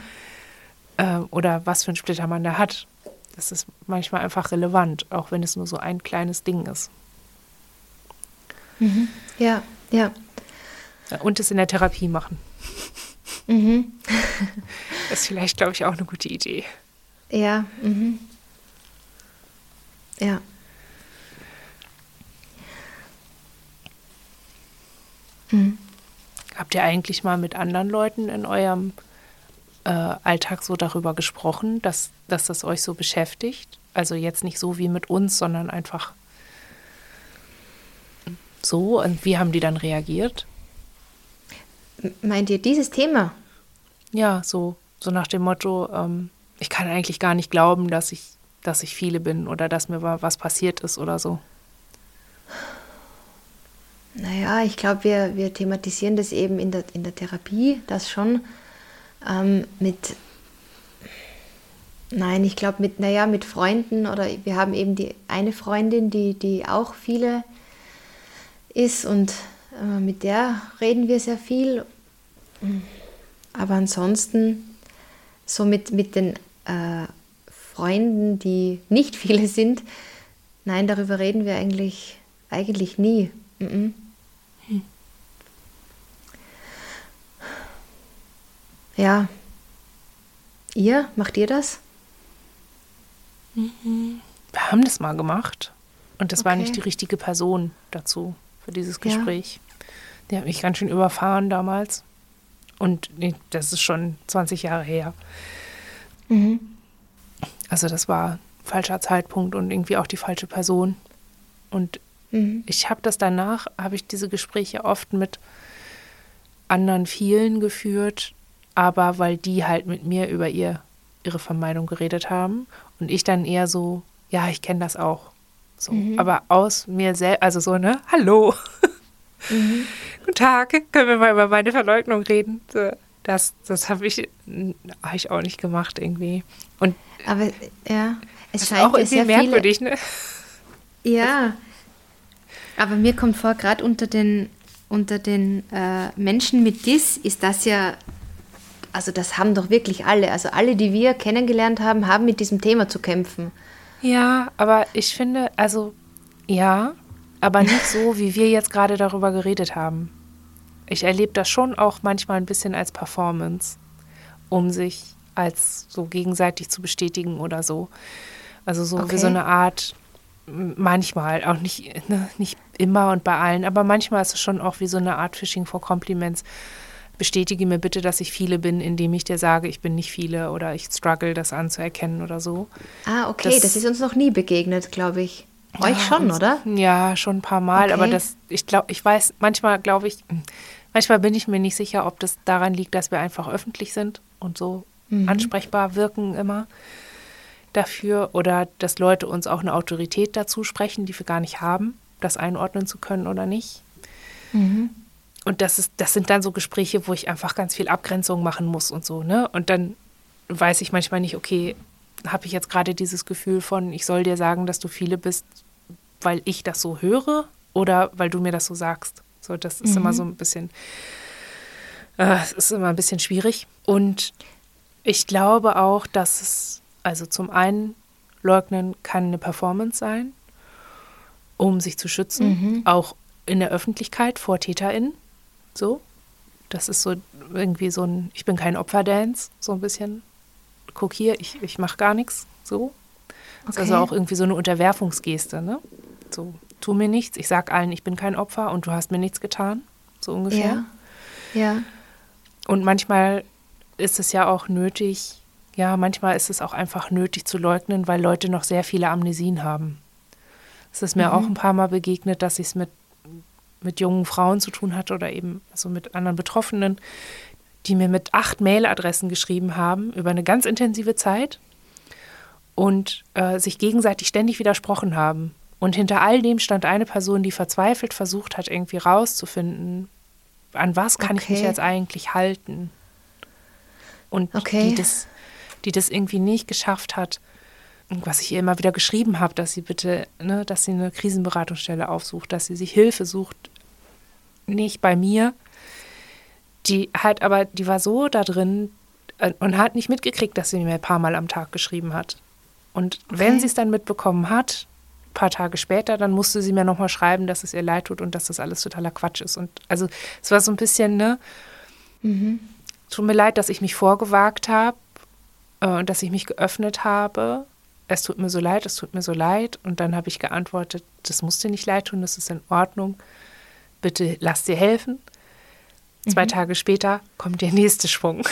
S1: Ähm, oder was für ein Splitter man da hat. Das ist manchmal einfach relevant, auch wenn es nur so ein kleines Ding ist.
S2: Mhm. Ja, ja.
S1: Und es in der Therapie machen. Mhm. (laughs) das ist vielleicht, glaube ich, auch eine gute Idee.
S2: Ja, mhm. Ja.
S1: Mhm. Habt ihr eigentlich mal mit anderen Leuten in eurem äh, Alltag so darüber gesprochen, dass, dass das euch so beschäftigt? Also jetzt nicht so wie mit uns, sondern einfach so. Und wie haben die dann reagiert?
S2: Meint ihr dieses Thema?
S1: Ja, so, so nach dem Motto, ähm, ich kann eigentlich gar nicht glauben, dass ich, dass ich viele bin oder dass mir was passiert ist oder so.
S2: Naja, ich glaube, wir, wir thematisieren das eben in der, in der Therapie, das schon ähm, mit, nein, ich glaube mit, naja, mit Freunden oder wir haben eben die eine Freundin, die, die auch viele ist und äh, mit der reden wir sehr viel. Aber ansonsten so mit, mit den äh, Freunden, die nicht viele sind, nein, darüber reden wir eigentlich, eigentlich nie. Mhm. Hm. Ja. Ihr, macht ihr das?
S1: Mhm. Wir haben das mal gemacht. Und das okay. war nicht die richtige Person dazu für dieses Gespräch. Ja. Die hat mich ganz schön überfahren damals. Und das ist schon 20 Jahre her. Mhm. Also das war falscher Zeitpunkt und irgendwie auch die falsche Person. Und mhm. ich habe das danach, habe ich diese Gespräche oft mit anderen vielen geführt, aber weil die halt mit mir über ihr, ihre Vermeidung geredet haben und ich dann eher so, ja, ich kenne das auch. So, mhm. aber aus mir selbst, also so, ne, hallo. Mhm. (laughs) Guten Tag, können wir mal über meine Verleugnung reden? So, das das habe ich, hab ich auch nicht gemacht irgendwie. Und
S2: aber ja, es
S1: scheint auch irgendwie merkwürdig,
S2: viele,
S1: ne?
S2: Ja, aber mir kommt vor, gerade unter den unter den äh, Menschen mit DIS ist das ja, also das haben doch wirklich alle, also alle, die wir kennengelernt haben, haben mit diesem Thema zu kämpfen.
S1: Ja, aber ich finde, also ja, aber nicht so, wie wir jetzt gerade darüber geredet haben. Ich erlebe das schon auch manchmal ein bisschen als Performance, um sich als so gegenseitig zu bestätigen oder so. Also so okay. wie so eine Art, manchmal, auch nicht, ne, nicht immer und bei allen, aber manchmal ist es schon auch wie so eine Art Phishing for Compliments. Bestätige mir bitte, dass ich viele bin, indem ich dir sage, ich bin nicht viele oder ich struggle, das anzuerkennen oder so.
S2: Ah, okay, das, das ist uns noch nie begegnet, glaube ich. Euch ja, schon, oder?
S1: Ja, schon ein paar Mal, okay. aber das, ich glaube, ich weiß, manchmal glaube ich, manchmal bin ich mir nicht sicher, ob das daran liegt, dass wir einfach öffentlich sind und so mhm. ansprechbar wirken immer dafür oder dass Leute uns auch eine Autorität dazu sprechen, die wir gar nicht haben, das einordnen zu können oder nicht. Mhm. Und das ist, das sind dann so Gespräche, wo ich einfach ganz viel Abgrenzung machen muss und so, ne? Und dann weiß ich manchmal nicht, okay, habe ich jetzt gerade dieses Gefühl von, ich soll dir sagen, dass du viele bist, weil ich das so höre oder weil du mir das so sagst. So, das ist mhm. immer so ein bisschen, äh, ist immer ein bisschen schwierig. Und ich glaube auch, dass es, also zum einen, leugnen kann eine Performance sein, um sich zu schützen, mhm. auch in der Öffentlichkeit vor TäterInnen. So. Das ist so irgendwie so ein, ich bin kein Opfer-Dance, so ein bisschen guck hier, ich, ich mache gar nichts. So. Das okay. ist also auch irgendwie so eine Unterwerfungsgeste, ne? So, tu mir nichts, ich sag allen, ich bin kein Opfer und du hast mir nichts getan. So ungefähr.
S2: Ja. ja.
S1: Und manchmal ist es ja auch nötig, ja, manchmal ist es auch einfach nötig zu leugnen, weil Leute noch sehr viele Amnesien haben. Es ist mir mhm. auch ein paar Mal begegnet, dass ich es mit, mit jungen Frauen zu tun hatte oder eben so mit anderen Betroffenen, die mir mit acht Mailadressen geschrieben haben über eine ganz intensive Zeit und äh, sich gegenseitig ständig widersprochen haben Und hinter all dem stand eine Person, die verzweifelt versucht hat, irgendwie rauszufinden, an was kann okay. ich mich jetzt eigentlich halten. Und okay. die, das, die das irgendwie nicht geschafft hat, was ich ihr immer wieder geschrieben habe, dass sie bitte, ne, dass sie eine Krisenberatungsstelle aufsucht, dass sie sich Hilfe sucht, nicht bei mir. Die halt aber, die war so da drin äh, und hat nicht mitgekriegt, dass sie mir ein paar Mal am Tag geschrieben hat. Und okay. wenn sie es dann mitbekommen hat, paar Tage später, dann musste sie mir nochmal schreiben, dass es ihr leid tut und dass das alles totaler Quatsch ist. Und also es war so ein bisschen, ne? Mhm. Tut mir leid, dass ich mich vorgewagt habe äh, und dass ich mich geöffnet habe. Es tut mir so leid, es tut mir so leid. Und dann habe ich geantwortet, das muss dir nicht leid tun, das ist in Ordnung. Bitte lass dir helfen. Mhm. Zwei Tage später kommt der nächste Schwung.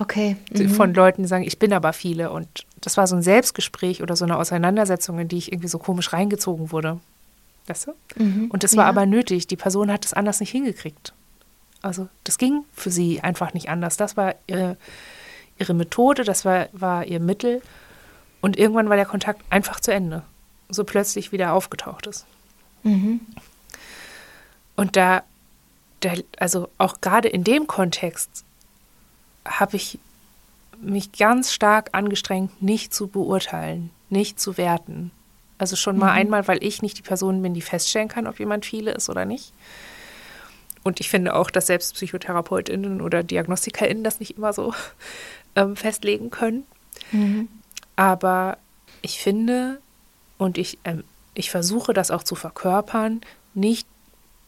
S2: Okay.
S1: Mhm. Von Leuten, die sagen, ich bin aber viele. Und das war so ein Selbstgespräch oder so eine Auseinandersetzung, in die ich irgendwie so komisch reingezogen wurde. Weißt du? Mhm. Und das war ja. aber nötig. Die Person hat es anders nicht hingekriegt. Also das ging für sie einfach nicht anders. Das war ihre, ihre Methode, das war, war ihr Mittel. Und irgendwann war der Kontakt einfach zu Ende. So plötzlich wieder aufgetaucht ist. Mhm. Und da, da, also auch gerade in dem Kontext habe ich mich ganz stark angestrengt, nicht zu beurteilen, nicht zu werten. Also schon mal mhm. einmal, weil ich nicht die Person bin, die feststellen kann, ob jemand viele ist oder nicht. Und ich finde auch, dass selbst PsychotherapeutInnen oder DiagnostikerInnen das nicht immer so (laughs) ähm, festlegen können. Mhm. Aber ich finde und ich, ähm, ich versuche das auch zu verkörpern, nicht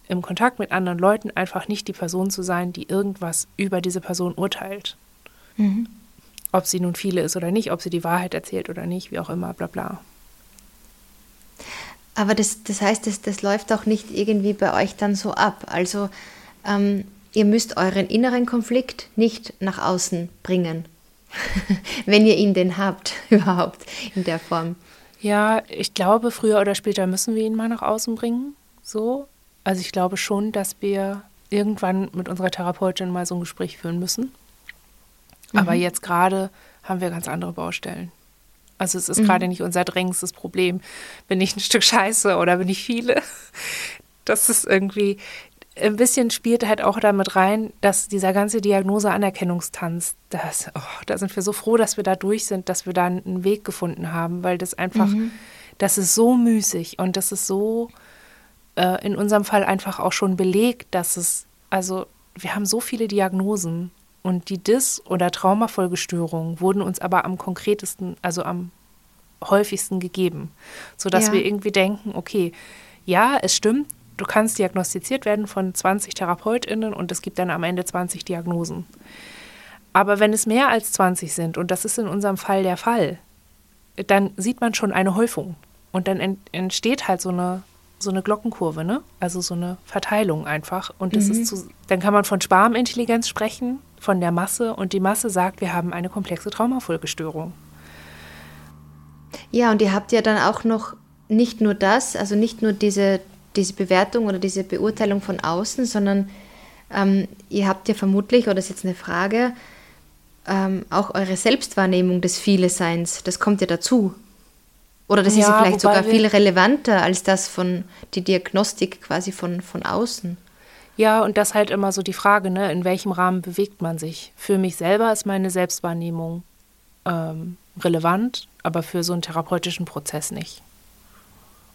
S1: im Kontakt mit anderen Leuten einfach nicht die Person zu sein, die irgendwas über diese Person urteilt. Mhm. Ob sie nun viele ist oder nicht, ob sie die Wahrheit erzählt oder nicht, wie auch immer, bla bla.
S2: Aber das, das heißt, das, das läuft auch nicht irgendwie bei euch dann so ab. Also ähm, ihr müsst euren inneren Konflikt nicht nach außen bringen, (laughs) wenn ihr ihn denn habt, (laughs) überhaupt in der Form.
S1: Ja, ich glaube, früher oder später müssen wir ihn mal nach außen bringen. So. Also ich glaube schon, dass wir irgendwann mit unserer Therapeutin mal so ein Gespräch führen müssen. Mhm. Aber jetzt gerade haben wir ganz andere Baustellen. Also es ist mhm. gerade nicht unser drängendstes Problem. Bin ich ein Stück Scheiße oder bin ich viele? Das ist irgendwie ein bisschen spielt halt auch damit rein, dass dieser ganze Diagnose-Anerkennungstanz, das, oh, da sind wir so froh, dass wir da durch sind, dass wir da einen Weg gefunden haben, weil das einfach, mhm. das ist so müßig und das ist so äh, in unserem Fall einfach auch schon belegt, dass es, also wir haben so viele Diagnosen und die Dis- oder Traumafolgestörungen wurden uns aber am konkretesten, also am häufigsten gegeben, sodass ja. wir irgendwie denken, okay, ja, es stimmt, du kannst diagnostiziert werden von 20 TherapeutInnen und es gibt dann am Ende 20 Diagnosen. Aber wenn es mehr als 20 sind, und das ist in unserem Fall der Fall, dann sieht man schon eine Häufung. Und dann entsteht halt so eine so eine Glockenkurve, ne? Also so eine Verteilung einfach. Und das mhm. ist zu, dann kann man von Sparmintelligenz sprechen, von der Masse. Und die Masse sagt, wir haben eine komplexe Traumafolgestörung.
S2: Ja, und ihr habt ja dann auch noch nicht nur das, also nicht nur diese, diese Bewertung oder diese Beurteilung von außen, sondern ähm, ihr habt ja vermutlich, oder das ist jetzt eine Frage, ähm, auch eure Selbstwahrnehmung des Viele-Seins, das kommt ja dazu. Oder das ja, ist ja vielleicht sogar viel relevanter als das von die Diagnostik quasi von, von außen.
S1: Ja, und das halt immer so die Frage, ne, in welchem Rahmen bewegt man sich? Für mich selber ist meine Selbstwahrnehmung ähm, relevant, aber für so einen therapeutischen Prozess nicht.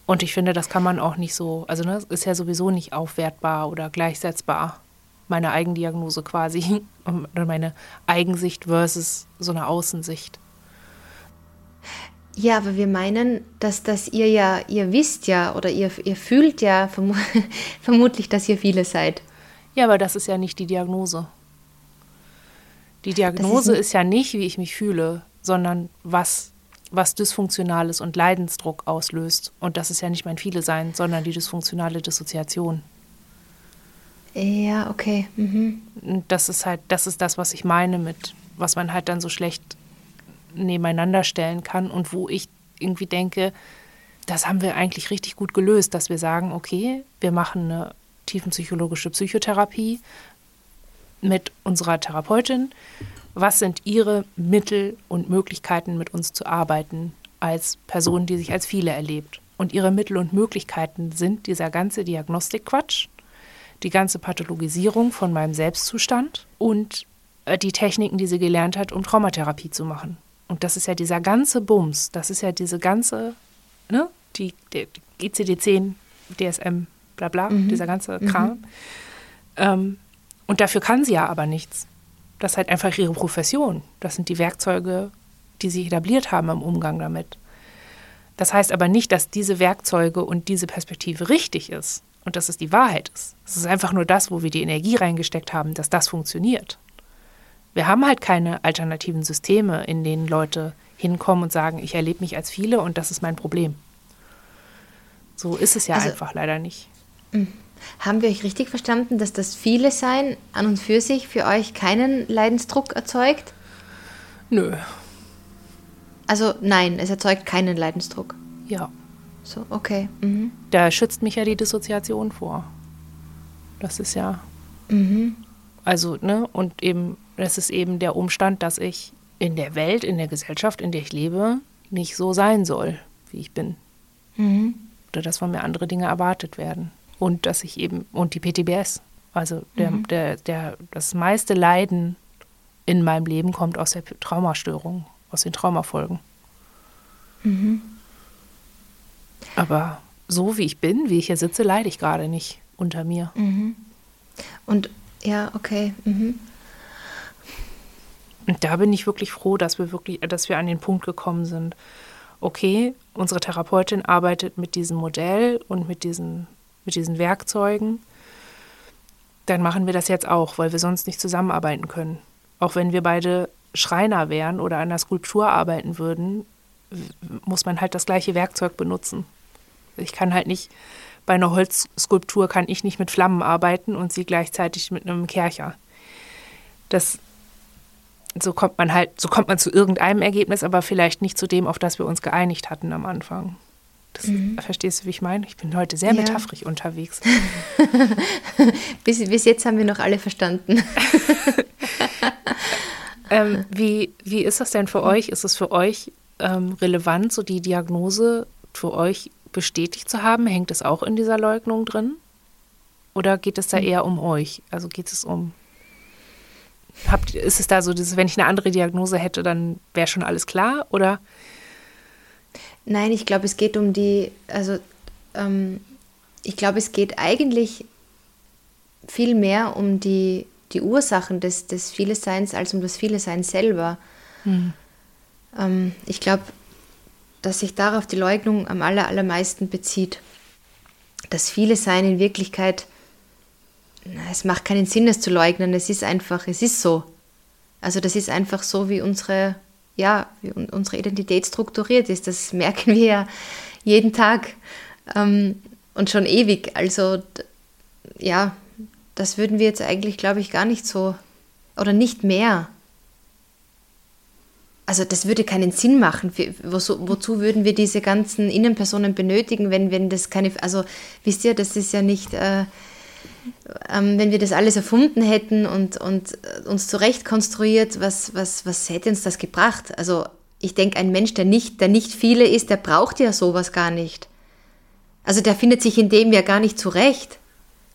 S1: Und ich finde, das kann man auch nicht so, also ne, ist ja sowieso nicht aufwertbar oder gleichsetzbar. Meine Eigendiagnose quasi, (laughs) oder meine Eigensicht versus so eine Außensicht.
S2: Ja, aber wir meinen, dass, dass ihr ja, ihr wisst ja oder ihr, ihr fühlt ja verm (laughs) vermutlich, dass ihr viele seid.
S1: Ja, aber das ist ja nicht die Diagnose. Die Diagnose ist, ist, ja nicht, wie ich mich fühle, sondern was, was Dysfunktionales und Leidensdruck auslöst. Und das ist ja nicht mein Viele sein, sondern die dysfunktionale Dissoziation.
S2: Ja, okay. Mhm.
S1: Und das ist halt, das ist das, was ich meine mit, was man halt dann so schlecht nebeneinander stellen kann und wo ich irgendwie denke, das haben wir eigentlich richtig gut gelöst, dass wir sagen, okay, wir machen eine tiefenpsychologische Psychotherapie mit unserer Therapeutin. Was sind ihre Mittel und Möglichkeiten, mit uns zu arbeiten als Person, die sich als viele erlebt? und ihre Mittel und Möglichkeiten sind dieser ganze Diagnostikquatsch, die ganze Pathologisierung von meinem Selbstzustand und äh, die Techniken, die sie gelernt hat, um Traumatherapie zu machen. Und das ist ja dieser ganze Bums, das ist ja diese ganze, ne, die, die ICD-10, DSM, bla bla, mhm. dieser ganze mhm. Kram. Mhm. Ähm, und dafür kann sie ja aber nichts. Das ist halt einfach ihre Profession. Das sind die Werkzeuge, die sie etabliert haben im Umgang damit. Das heißt aber nicht, dass diese Werkzeuge und diese Perspektive richtig ist und dass es die Wahrheit ist. Es ist einfach nur das, wo wir die Energie reingesteckt haben, dass das funktioniert. Wir haben halt keine alternativen Systeme, in denen Leute hinkommen und sagen, ich erlebe mich als viele und das ist mein Problem. So ist es ja also, einfach leider nicht.
S2: Hm. Haben wir euch richtig verstanden, dass das viele Sein an und für sich für euch keinen Leidensdruck erzeugt?
S1: Nö,
S2: also nein, es erzeugt keinen Leidensdruck.
S1: Ja.
S2: So, okay. Mhm.
S1: Da schützt mich ja die Dissoziation vor. Das ist ja. Mhm. Also, ne, und eben, das ist eben der Umstand, dass ich in der Welt, in der Gesellschaft, in der ich lebe, nicht so sein soll, wie ich bin. Mhm. Oder dass von mir andere Dinge erwartet werden. Und dass ich eben, und die PTBS. Also der, mhm. der, der, das meiste Leiden in meinem Leben kommt aus der Traumastörung aus den Traumafolgen. Mhm. Aber so wie ich bin, wie ich hier sitze, leide ich gerade nicht unter mir.
S2: Mhm. Und ja, okay. Mhm.
S1: Und da bin ich wirklich froh, dass wir wirklich, dass wir an den Punkt gekommen sind. Okay, unsere Therapeutin arbeitet mit diesem Modell und mit diesen, mit diesen Werkzeugen. Dann machen wir das jetzt auch, weil wir sonst nicht zusammenarbeiten können. Auch wenn wir beide Schreiner wären oder an der Skulptur arbeiten würden, muss man halt das gleiche Werkzeug benutzen. Ich kann halt nicht, bei einer Holzskulptur kann ich nicht mit Flammen arbeiten und sie gleichzeitig mit einem Kercher. Das, so kommt man halt, so kommt man zu irgendeinem Ergebnis, aber vielleicht nicht zu dem, auf das wir uns geeinigt hatten am Anfang. Das, mhm. Verstehst du, wie ich meine? Ich bin heute sehr ja. metaphorisch unterwegs. (laughs)
S2: bis, bis jetzt haben wir noch alle verstanden. (laughs)
S1: Ähm, wie, wie ist das denn für euch? Ist es für euch ähm, relevant, so die Diagnose für euch bestätigt zu haben? Hängt es auch in dieser Leugnung drin? Oder geht es da hm. eher um euch? Also geht es um. Habt, ist es da so, dass, wenn ich eine andere Diagnose hätte, dann wäre schon alles klar? Oder?
S2: Nein, ich glaube, es geht um die. Also, ähm, ich glaube, es geht eigentlich viel mehr um die die Ursachen des, des Vieleseins als um das Vielesein selber. Mhm. Ähm, ich glaube, dass sich darauf die Leugnung am aller, allermeisten bezieht. Das Vielesein in Wirklichkeit, es macht keinen Sinn, es zu leugnen. Es ist einfach, es ist so. Also das ist einfach so, wie unsere, ja, wie unsere Identität strukturiert ist. Das merken wir ja jeden Tag ähm, und schon ewig. Also ja, das würden wir jetzt eigentlich, glaube ich, gar nicht so oder nicht mehr. Also das würde keinen Sinn machen. Wozu, wozu würden wir diese ganzen Innenpersonen benötigen, wenn, wenn das keine, also wisst ihr, das ist ja nicht, äh, ähm, wenn wir das alles erfunden hätten und, und äh, uns zurecht konstruiert, was, was, was hätte uns das gebracht? Also ich denke, ein Mensch, der nicht, der nicht viele ist, der braucht ja sowas gar nicht. Also der findet sich in dem ja gar nicht zurecht.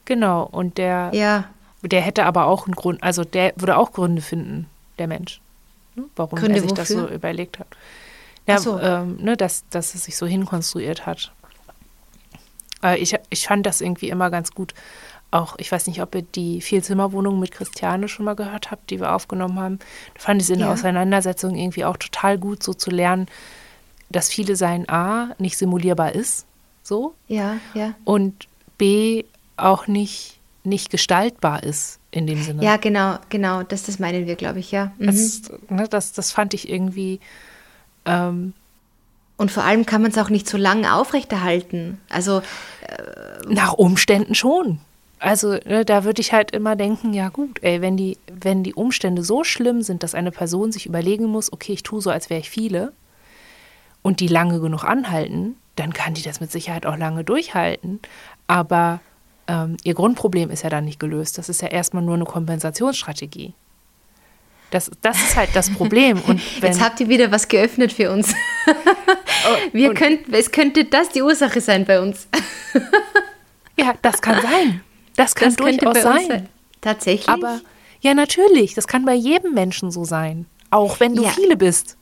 S1: Genau, und der,
S2: ja.
S1: der hätte aber auch einen Grund, also der würde auch Gründe finden, der Mensch, ne? warum Gründe er sich wofür? das so überlegt hat. Ja, so. ähm, ne, dass, dass es sich so hinkonstruiert hat. Äh, ich, ich fand das irgendwie immer ganz gut. Auch, ich weiß nicht, ob ihr die Vielzimmerwohnung mit Christiane schon mal gehört habt, die wir aufgenommen haben. Da fand ich es in der ja. Auseinandersetzung irgendwie auch total gut, so zu lernen, dass viele sein A nicht simulierbar ist. So.
S2: Ja, ja.
S1: Und B auch nicht, nicht gestaltbar ist in dem Sinne.
S2: Ja, genau, genau, das, das meinen wir, glaube ich, ja.
S1: Mhm. Das, ne, das, das fand ich irgendwie. Ähm,
S2: und vor allem kann man es auch nicht so lange aufrechterhalten. Also
S1: äh, nach Umständen schon. Also ne, da würde ich halt immer denken, ja gut, ey, wenn die, wenn die Umstände so schlimm sind, dass eine Person sich überlegen muss, okay, ich tue so, als wäre ich viele, und die lange genug anhalten, dann kann die das mit Sicherheit auch lange durchhalten. Aber ähm, ihr Grundproblem ist ja dann nicht gelöst. Das ist ja erstmal nur eine Kompensationsstrategie. Das, das ist halt das Problem. Und (laughs)
S2: Jetzt habt ihr wieder was geöffnet für uns. (laughs) Oh, Wir könnten, es könnte das die Ursache sein bei uns.
S1: ja, das kann sein. Das kann das durchaus sein. sein.
S2: Tatsächlich.
S1: Aber ja, natürlich. Das kann bei jedem Menschen so sein. Auch wenn du ja. viele bist.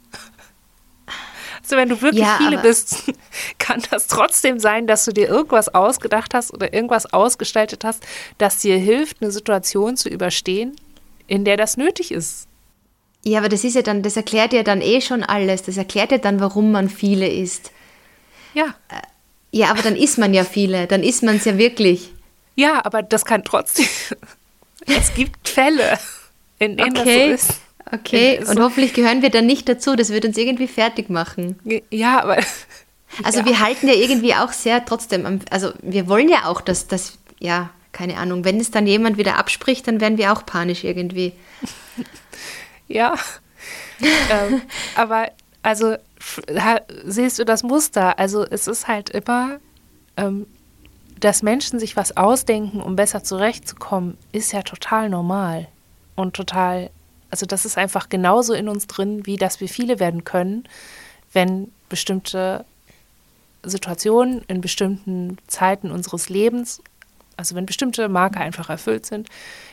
S1: Also wenn du wirklich ja, viele bist, (laughs) kann das trotzdem sein, dass du dir irgendwas ausgedacht hast oder irgendwas ausgestaltet hast, das dir hilft, eine Situation zu überstehen, in der das nötig ist.
S2: Ja, aber das ist ja dann, das erklärt ja dann eh schon alles. Das erklärt ja dann, warum man viele ist.
S1: Ja.
S2: Äh, ja, aber dann ist man ja viele. Dann ist man es ja wirklich.
S1: Ja, aber das kann trotzdem. (laughs) es gibt Fälle, in denen okay. das so ist.
S2: Okay, und hoffentlich gehören wir dann nicht dazu. Das wird uns irgendwie fertig machen.
S1: Ja, aber. (laughs)
S2: Also, ja. wir halten ja irgendwie auch sehr trotzdem. Also, wir wollen ja auch, dass das, ja, keine Ahnung, wenn es dann jemand wieder abspricht, dann werden wir auch panisch irgendwie. (laughs)
S1: Ja. ähm, aber, also, siehst du das Muster? Also, es ist halt immer. Ähm, dass Menschen sich was ausdenken, um besser zurechtzukommen, ist ja total normal und total also das ist einfach genauso in uns drin, wie dass wir viele werden können, wenn bestimmte Situationen in bestimmten Zeiten unseres Lebens, also wenn bestimmte Marker einfach erfüllt sind,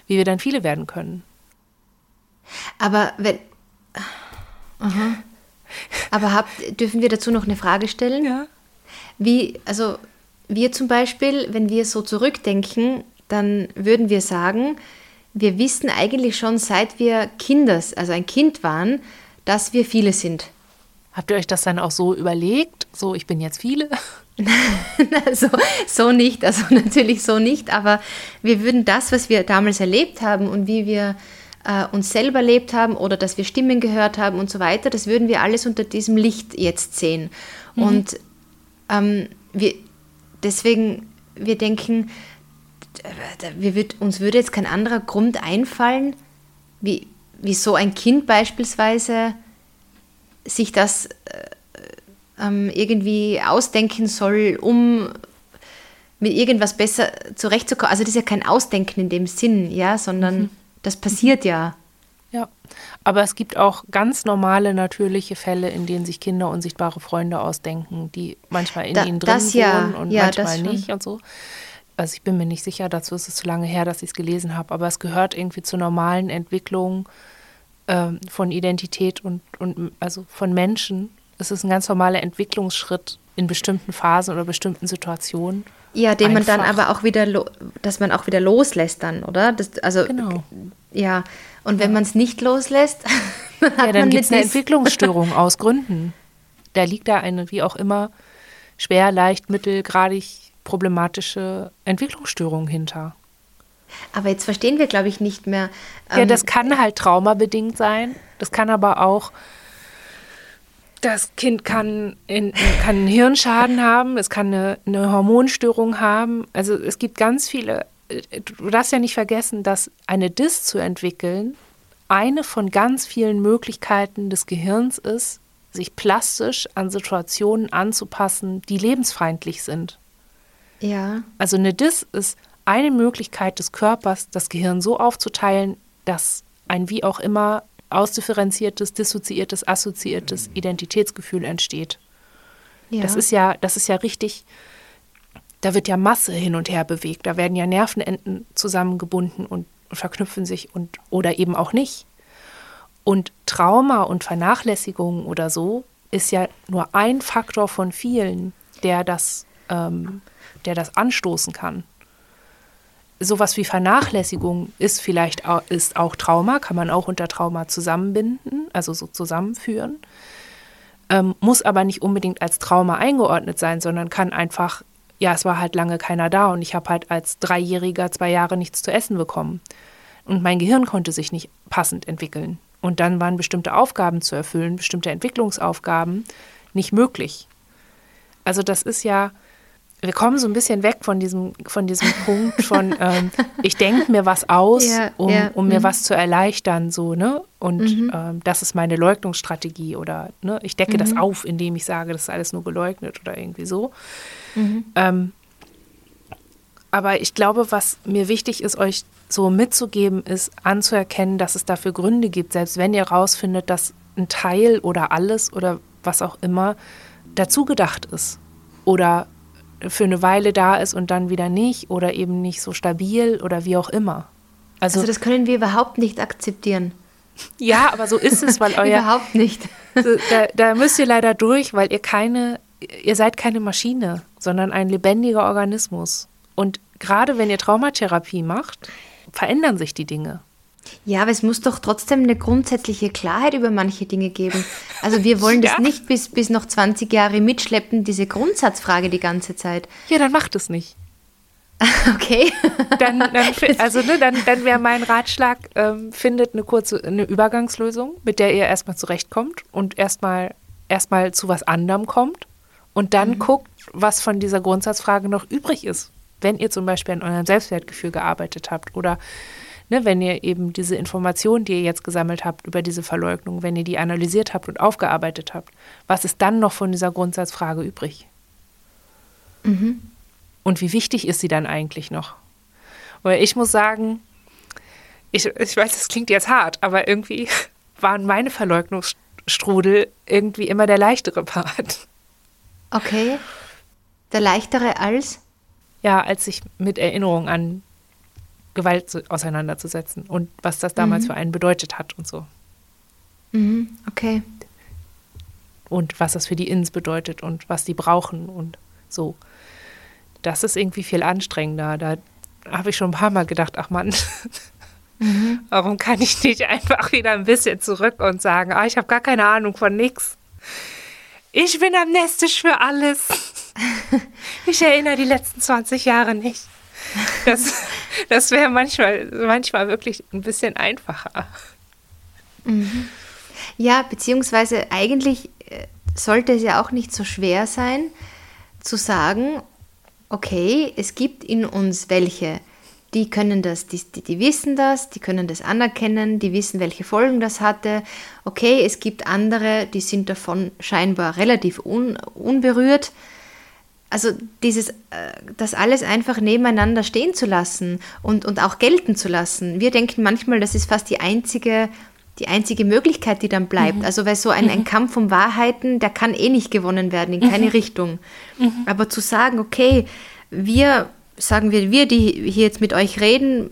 S1: wie wir dann viele werden können.
S2: Aber wenn. Aha. (laughs) Aber habt, dürfen wir dazu noch eine Frage stellen?
S1: Ja.
S2: Wie, also wir zum Beispiel, wenn wir so zurückdenken, dann würden wir sagen, wir wissen eigentlich schon, seit wir Kindes, also ein Kind waren, dass wir viele sind.
S1: Habt ihr euch das dann auch so überlegt? So, ich bin jetzt viele? (laughs)
S2: so, so nicht, also (laughs) natürlich so nicht, aber wir würden das, was wir damals erlebt haben und wie wir äh, uns selber erlebt haben oder dass wir Stimmen gehört haben und so weiter, das würden wir alles unter diesem Licht jetzt sehen. Mhm. Und ähm, wir, deswegen, wir denken, wir wird, uns würde jetzt kein anderer Grund einfallen, wie, wie so ein Kind beispielsweise sich das äh, ähm, irgendwie ausdenken soll, um mit irgendwas besser zurechtzukommen. Also das ist ja kein Ausdenken in dem Sinn, ja, sondern mhm. das passiert ja.
S1: Ja, aber es gibt auch ganz normale, natürliche Fälle, in denen sich Kinder unsichtbare Freunde ausdenken, die manchmal in da, ihnen drin wohnen ja, und ja, manchmal nicht und so also ich bin mir nicht sicher, dazu ist es zu lange her, dass ich es gelesen habe, aber es gehört irgendwie zur normalen Entwicklung ähm, von Identität und, und also von Menschen. Es ist ein ganz normaler Entwicklungsschritt in bestimmten Phasen oder bestimmten Situationen.
S2: Ja, den Einfach. man dann aber auch wieder, dass man auch wieder loslässt dann, oder? Das, also,
S1: genau.
S2: Ja, und wenn ja. man es nicht loslässt, (laughs)
S1: dann ja, dann gibt es eine Entwicklungsstörung (laughs) aus Gründen. Da liegt da eine, wie auch immer, schwer, leicht, mittel, gradig problematische Entwicklungsstörungen hinter.
S2: Aber jetzt verstehen wir, glaube ich, nicht mehr.
S1: Ähm, ja, das kann halt traumabedingt sein. Das kann aber auch, das Kind kann, in, kann einen Hirnschaden haben, es kann eine, eine Hormonstörung haben. Also es gibt ganz viele. Du darfst ja nicht vergessen, dass eine DIS zu entwickeln eine von ganz vielen Möglichkeiten des Gehirns ist, sich plastisch an Situationen anzupassen, die lebensfeindlich sind.
S2: Ja.
S1: Also eine DIS ist eine Möglichkeit des Körpers, das Gehirn so aufzuteilen, dass ein wie auch immer ausdifferenziertes, dissoziiertes, assoziiertes Identitätsgefühl entsteht. Ja. Das ist ja, das ist ja richtig, da wird ja Masse hin und her bewegt, da werden ja Nervenenden zusammengebunden und verknüpfen sich und oder eben auch nicht. Und Trauma und Vernachlässigung oder so ist ja nur ein Faktor von vielen, der das ähm, der das anstoßen kann. Sowas wie Vernachlässigung ist vielleicht auch, ist auch Trauma, kann man auch unter Trauma zusammenbinden, also so zusammenführen. Ähm, muss aber nicht unbedingt als Trauma eingeordnet sein, sondern kann einfach, ja, es war halt lange keiner da und ich habe halt als Dreijähriger zwei Jahre nichts zu essen bekommen. Und mein Gehirn konnte sich nicht passend entwickeln. Und dann waren bestimmte Aufgaben zu erfüllen, bestimmte Entwicklungsaufgaben nicht möglich. Also das ist ja, wir kommen so ein bisschen weg von diesem, von diesem Punkt von, (laughs) ähm, ich denke mir was aus, ja, um, ja. um mir mhm. was zu erleichtern, so, ne? Und mhm. ähm, das ist meine Leugnungsstrategie oder ne, ich decke mhm. das auf, indem ich sage, das ist alles nur geleugnet oder irgendwie so. Mhm. Ähm, aber ich glaube, was mir wichtig ist, euch so mitzugeben, ist anzuerkennen, dass es dafür Gründe gibt, selbst wenn ihr rausfindet, dass ein Teil oder alles oder was auch immer dazu gedacht ist oder für eine Weile da ist und dann wieder nicht oder eben nicht so stabil oder wie auch immer.
S2: Also, also das können wir überhaupt nicht akzeptieren.
S1: Ja, aber so ist es, weil (laughs) euer.
S2: überhaupt nicht.
S1: da, da müsst ihr leider durch, weil ihr keine, ihr seid keine Maschine, sondern ein lebendiger Organismus. Und gerade wenn ihr Traumatherapie macht, verändern sich die Dinge.
S2: Ja, aber es muss doch trotzdem eine grundsätzliche Klarheit über manche Dinge geben. Also wir wollen (laughs) das ja. nicht bis, bis noch 20 Jahre mitschleppen, diese Grundsatzfrage die ganze Zeit.
S1: Ja, dann macht es nicht. (laughs)
S2: Okay.
S1: Dann, dann, (laughs) also, ne, dann, dann wäre mein Ratschlag, ähm, findet eine kurze eine Übergangslösung, mit der ihr erstmal zurechtkommt und erstmal erstmal zu was anderem kommt und dann mhm. guckt, was von dieser Grundsatzfrage noch übrig ist. Wenn ihr zum Beispiel an eurem Selbstwertgefühl gearbeitet habt oder ne, wenn ihr eben diese Informationen, die ihr jetzt gesammelt habt über diese Verleugnung, wenn ihr die analysiert habt und aufgearbeitet habt, was ist dann noch von dieser Grundsatzfrage übrig? Mhm. Und wie wichtig ist sie dann eigentlich noch? Weil ich muss sagen, ich, ich weiß, das klingt jetzt hart, aber irgendwie (laughs) waren meine Verleugnungsstrudel irgendwie immer der leichtere Part.
S2: Okay. Der leichtere als?
S1: Ja, als sich mit Erinnerung an Gewalt zu, auseinanderzusetzen und was das damals mhm. für einen bedeutet hat und so.
S2: Mhm. Okay.
S1: Und was das für die Ins bedeutet und was die brauchen und so das ist irgendwie viel anstrengender. Da habe ich schon ein paar Mal gedacht, ach Mann, (laughs) mhm. warum kann ich nicht einfach wieder ein bisschen zurück und sagen, ah, ich habe gar keine Ahnung von nichts. Ich bin amnestisch für alles. (laughs) Ich erinnere die letzten 20 Jahre nicht. Das, (laughs) das wäre manchmal, manchmal wirklich ein bisschen einfacher.
S2: Mhm. Ja, beziehungsweise eigentlich äh, sollte es ja auch nicht so schwer sein, zu sagen, okay, es gibt in uns welche, die können das, die, die, wissen das, die können das anerkennen, die wissen, welche Folgen das hatte. Okay, es gibt andere, die sind davon scheinbar relativ un, unberührt. Also dieses, äh, das alles einfach nebeneinander stehen zu lassen und, und auch gelten zu lassen. Wir denken manchmal, das ist fast die einzige die einzige Möglichkeit, die dann bleibt. Mhm. Also weil so ein, mhm. ein, Kampf um Wahrheiten, der kann eh nicht gewonnen werden in keine mhm. Richtung. Mhm. Aber zu sagen, okay, wir, sagen wir, wir, die hier jetzt mit euch reden,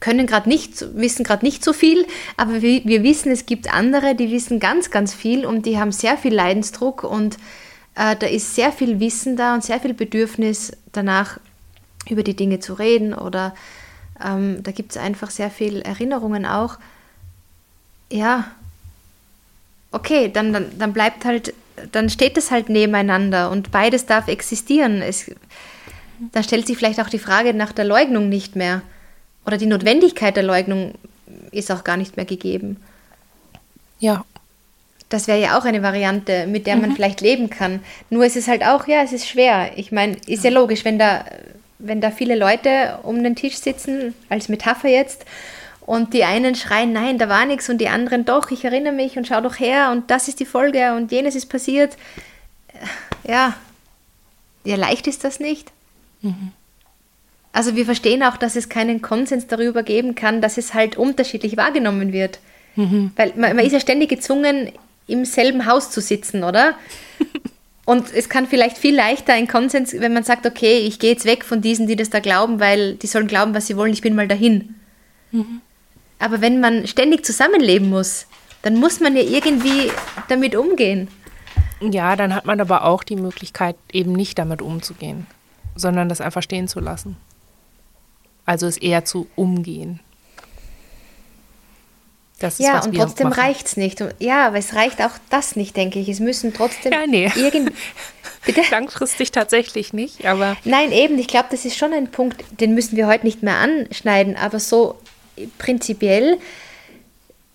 S2: können gerade nicht, wissen gerade nicht so viel, aber wir, wir wissen, es gibt andere, die wissen ganz, ganz viel und die haben sehr viel Leidensdruck und äh, da ist sehr viel Wissen da und sehr viel Bedürfnis danach, über die Dinge zu reden oder ähm, da gibt es einfach sehr viel Erinnerungen auch ja, okay, dann, dann, dann bleibt halt, dann steht es halt nebeneinander und beides darf existieren. Es, da stellt sich vielleicht auch die Frage nach der Leugnung nicht mehr. Oder die Notwendigkeit der Leugnung ist auch gar nicht mehr gegeben.
S1: Ja.
S2: Das wäre ja auch eine Variante, mit der man mhm. vielleicht leben kann. Nur ist es halt auch, ja, es ist schwer. Ich meine, ist ja logisch, wenn da, wenn da viele Leute um den Tisch sitzen, als Metapher jetzt, und die einen schreien, nein, da war nichts und die anderen doch, ich erinnere mich und schau doch her und das ist die Folge und jenes ist passiert. Ja, ja leicht ist das nicht. Mhm. Also wir verstehen auch, dass es keinen Konsens darüber geben kann, dass es halt unterschiedlich wahrgenommen wird. Mhm. Weil man, man ist ja ständig gezwungen, im selben Haus zu sitzen, oder? Und es kann vielleicht viel leichter ein Konsens, wenn man sagt, okay, ich gehe jetzt weg von diesen, die das da glauben, weil die sollen glauben, was sie wollen, ich bin mal dahin. Mhm. Aber wenn man ständig zusammenleben muss, dann muss man ja irgendwie damit umgehen.
S1: Ja, dann hat man aber auch die Möglichkeit, eben nicht damit umzugehen, sondern das einfach stehen zu lassen. Also es eher zu umgehen.
S2: Das ist, ja, und trotzdem reicht es nicht. Ja, aber es reicht auch das nicht, denke ich. Es müssen trotzdem
S1: ja, nee. irgend (laughs) Bitte? Langfristig tatsächlich nicht, aber.
S2: Nein, eben, ich glaube, das ist schon ein Punkt, den müssen wir heute nicht mehr anschneiden, aber so prinzipiell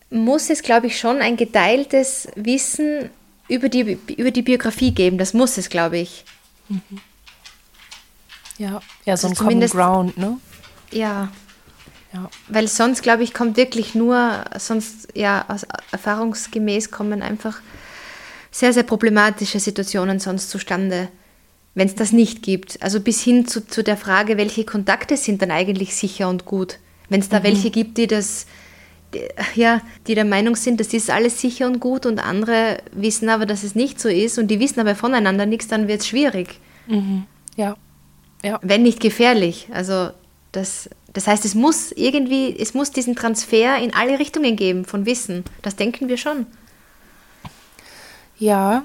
S2: muss es, glaube ich, schon ein geteiltes Wissen über die, über die Biografie geben. Das muss es, glaube ich. Mhm.
S1: Ja, ja, so also ein Common Ground, ne?
S2: Ja. Ja. Weil sonst, glaube ich, kommt wirklich nur, sonst, ja, aus, erfahrungsgemäß kommen einfach sehr, sehr problematische Situationen sonst zustande, wenn es das nicht gibt. Also bis hin zu, zu der Frage, welche Kontakte sind dann eigentlich sicher und gut. Wenn es da mhm. welche gibt, die das, ja, die der Meinung sind, das ist alles sicher und gut und andere wissen aber, dass es nicht so ist und die wissen aber voneinander nichts, dann wird es schwierig.
S1: Mhm. Ja. ja.
S2: Wenn nicht gefährlich. Also das, das heißt, es muss irgendwie, es muss diesen Transfer in alle Richtungen geben von Wissen. Das denken wir schon.
S1: Ja.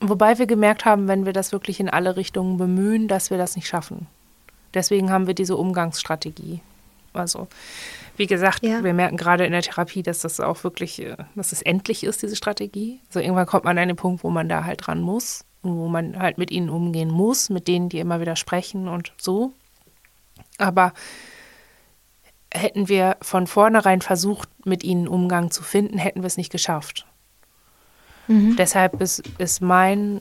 S1: Wobei wir gemerkt haben, wenn wir das wirklich in alle Richtungen bemühen, dass wir das nicht schaffen. Deswegen haben wir diese Umgangsstrategie. Also, wie gesagt, ja. wir merken gerade in der Therapie, dass das auch wirklich, äh, dass es endlich ist, diese Strategie. Also irgendwann kommt man an den Punkt, wo man da halt dran muss und wo man halt mit ihnen umgehen muss, mit denen, die immer wieder sprechen und so. Aber hätten wir von vornherein versucht, mit ihnen Umgang zu finden, hätten wir es nicht geschafft. Mhm. Deshalb ist, ist mein,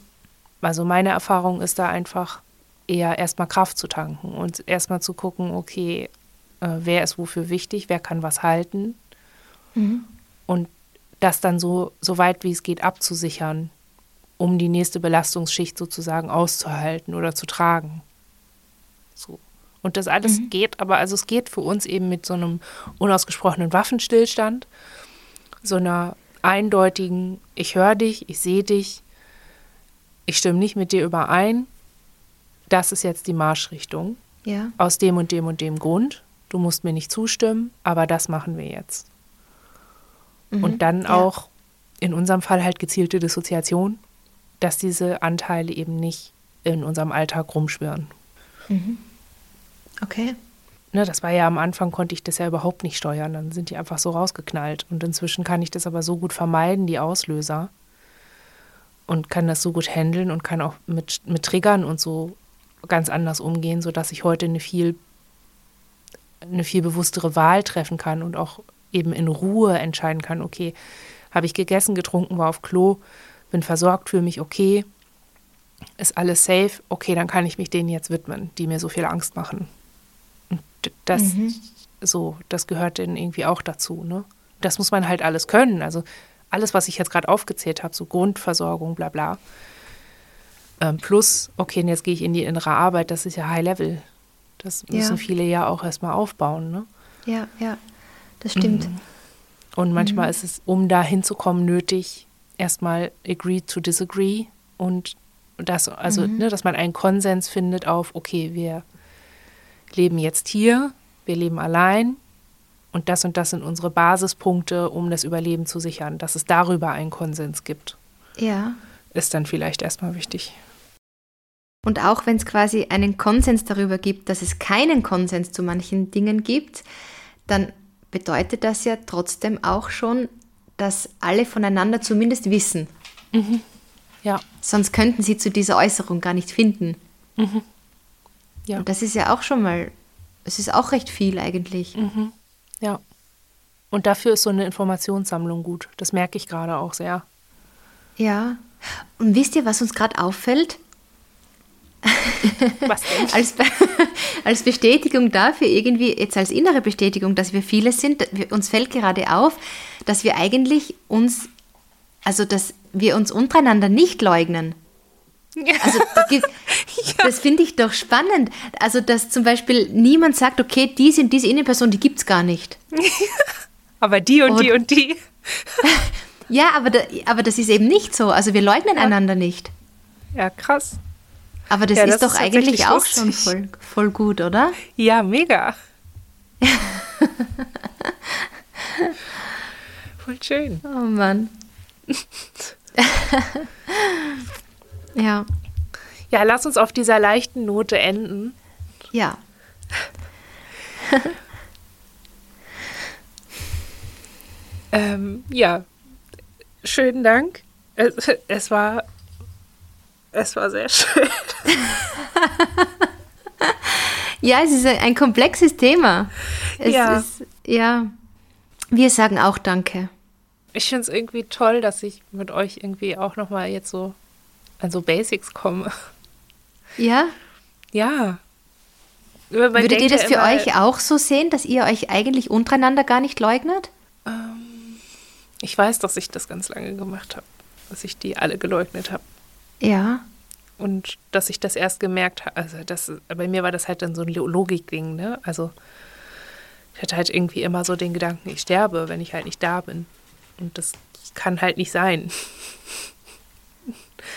S1: also meine Erfahrung ist da einfach eher erstmal Kraft zu tanken und erstmal zu gucken, okay, äh, wer ist wofür wichtig, wer kann was halten. Mhm. Und das dann so, so weit wie es geht abzusichern, um die nächste Belastungsschicht sozusagen auszuhalten oder zu tragen. So. Und das alles mhm. geht, aber also es geht für uns eben mit so einem unausgesprochenen Waffenstillstand, so einer eindeutigen, ich höre dich, ich sehe dich, ich stimme nicht mit dir überein, das ist jetzt die Marschrichtung.
S2: Ja.
S1: Aus dem und dem und dem Grund. Du musst mir nicht zustimmen, aber das machen wir jetzt. Mhm. Und dann ja. auch in unserem Fall halt gezielte Dissoziation, dass diese Anteile eben nicht in unserem Alltag rumschwirren.
S2: Mhm. Okay.
S1: Ne, das war ja am Anfang, konnte ich das ja überhaupt nicht steuern. Dann sind die einfach so rausgeknallt. Und inzwischen kann ich das aber so gut vermeiden, die Auslöser. Und kann das so gut handeln und kann auch mit, mit Triggern und so ganz anders umgehen, sodass ich heute eine viel, eine viel bewusstere Wahl treffen kann und auch eben in Ruhe entscheiden kann, okay, habe ich gegessen, getrunken, war auf Klo, bin versorgt, fühle mich okay, ist alles safe, okay, dann kann ich mich denen jetzt widmen, die mir so viel Angst machen. Das mhm. so, das gehört dann irgendwie auch dazu, ne? Das muss man halt alles können. Also alles, was ich jetzt gerade aufgezählt habe, so Grundversorgung, bla bla. Ähm, plus, okay, und jetzt gehe ich in die innere Arbeit, das ist ja High Level. Das müssen ja. viele ja auch erstmal aufbauen, ne?
S2: Ja, ja, das stimmt. Mhm.
S1: Und manchmal mhm. ist es, um da hinzukommen, nötig, erstmal agree to disagree und das, also, mhm. ne, dass man einen Konsens findet auf, okay, wir leben jetzt hier, wir leben allein und das und das sind unsere Basispunkte, um das Überleben zu sichern. Dass es darüber einen Konsens gibt.
S2: Ja.
S1: Ist dann vielleicht erstmal wichtig.
S2: Und auch wenn es quasi einen Konsens darüber gibt, dass es keinen Konsens zu manchen Dingen gibt, dann bedeutet das ja trotzdem auch schon, dass alle voneinander zumindest wissen.
S1: Mhm. Ja.
S2: Sonst könnten sie zu dieser Äußerung gar nicht finden.
S1: Mhm.
S2: Ja. Und das ist ja auch schon mal, es ist auch recht viel eigentlich.
S1: Mhm. Ja. Und dafür ist so eine Informationssammlung gut. Das merke ich gerade auch sehr.
S2: Ja. Und wisst ihr, was uns gerade auffällt? (laughs)
S1: Was denn?
S2: als, (laughs) als Bestätigung dafür, irgendwie jetzt als innere Bestätigung, dass wir viele sind, uns fällt gerade auf, dass wir eigentlich uns, also dass wir uns untereinander nicht leugnen. (laughs) Also das finde ich doch spannend. Also dass zum Beispiel niemand sagt, okay, diese und diese Innenperson, die gibt es gar nicht. (laughs)
S1: aber die und, und die und (laughs) die.
S2: ja, aber, da, aber das ist eben nicht so. Also wir leugnen ja. einander nicht.
S1: Ja, krass.
S2: Aber das, ja, das ist doch ist eigentlich auch lustig. schon voll, voll gut, oder?
S1: Ja, mega. voll schön.
S2: Oh Mann. Ja.
S1: Ja, lass uns auf dieser leichten Note enden.
S2: Ja. (laughs)
S1: ähm, ja, schönen Dank. Es, es, war, es war sehr schön. (laughs)
S2: ja, es ist ein komplexes Thema. Es
S1: ja.
S2: Ist, ja. Wir sagen auch Danke
S1: ich finde es irgendwie toll, dass ich mit euch irgendwie auch nochmal jetzt so an so Basics komme.
S2: Ja?
S1: Ja.
S2: Würdet ihr das für immer, euch auch so sehen, dass ihr euch eigentlich untereinander gar nicht leugnet?
S1: Ähm, ich weiß, dass ich das ganz lange gemacht habe, dass ich die alle geleugnet habe.
S2: Ja.
S1: Und dass ich das erst gemerkt habe, also das, bei mir war das halt dann so ein Logikding, ne? Also ich hatte halt irgendwie immer so den Gedanken, ich sterbe, wenn ich halt nicht da bin. Und das kann halt nicht sein.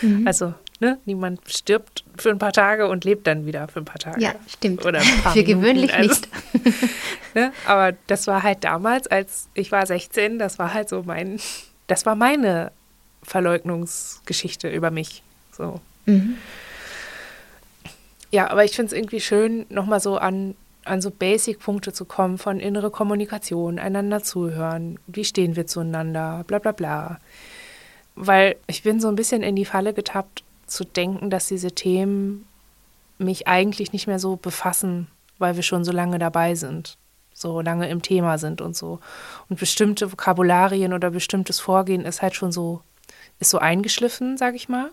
S1: Mhm. Also, ne, niemand stirbt für ein paar Tage und lebt dann wieder für ein paar Tage.
S2: Ja, stimmt. Oder (laughs) für gewöhnlich also, nicht. (laughs)
S1: ne, aber das war halt damals, als ich war 16, das war halt so mein, das war meine Verleugnungsgeschichte über mich. So. Mhm. Ja, aber ich finde es irgendwie schön, nochmal so an, an so Basic-Punkte zu kommen von innere Kommunikation, einander zuhören, wie stehen wir zueinander, bla bla bla. Weil ich bin so ein bisschen in die Falle getappt, zu denken, dass diese Themen mich eigentlich nicht mehr so befassen, weil wir schon so lange dabei sind, so lange im Thema sind und so. Und bestimmte Vokabularien oder bestimmtes Vorgehen ist halt schon so, ist so eingeschliffen, sag ich mal.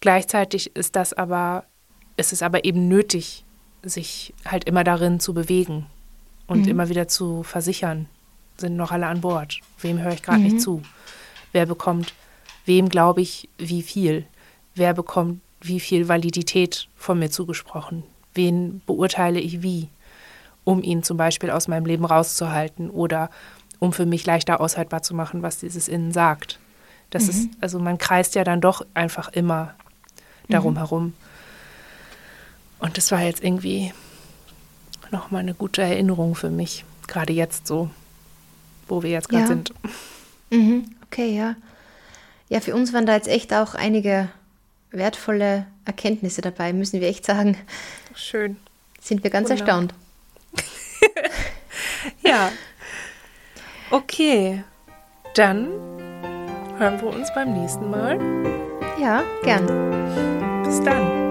S1: Gleichzeitig ist das aber es ist aber eben nötig, sich halt immer darin zu bewegen und mhm. immer wieder zu versichern, sind noch alle an Bord. Wem höre ich gerade mhm. nicht zu? Wer bekommt, wem glaube ich wie viel? Wer bekommt wie viel Validität von mir zugesprochen? Wen beurteile ich wie? Um ihn zum Beispiel aus meinem Leben rauszuhalten oder um für mich leichter aushaltbar zu machen, was dieses Innen sagt. Das mhm. ist, also man kreist ja dann doch einfach immer darum mhm. herum. Und das war jetzt irgendwie nochmal eine gute Erinnerung für mich, gerade jetzt so, wo wir jetzt gerade
S2: ja.
S1: sind.
S2: Mhm. Okay, ja. Ja, für uns waren da jetzt echt auch einige wertvolle Erkenntnisse dabei, müssen wir echt sagen.
S1: Schön.
S2: Sind wir ganz Wunderbar. erstaunt. (laughs)
S1: ja. Okay. Dann hören wir uns beim nächsten Mal.
S2: Ja, gern.
S1: Bis dann.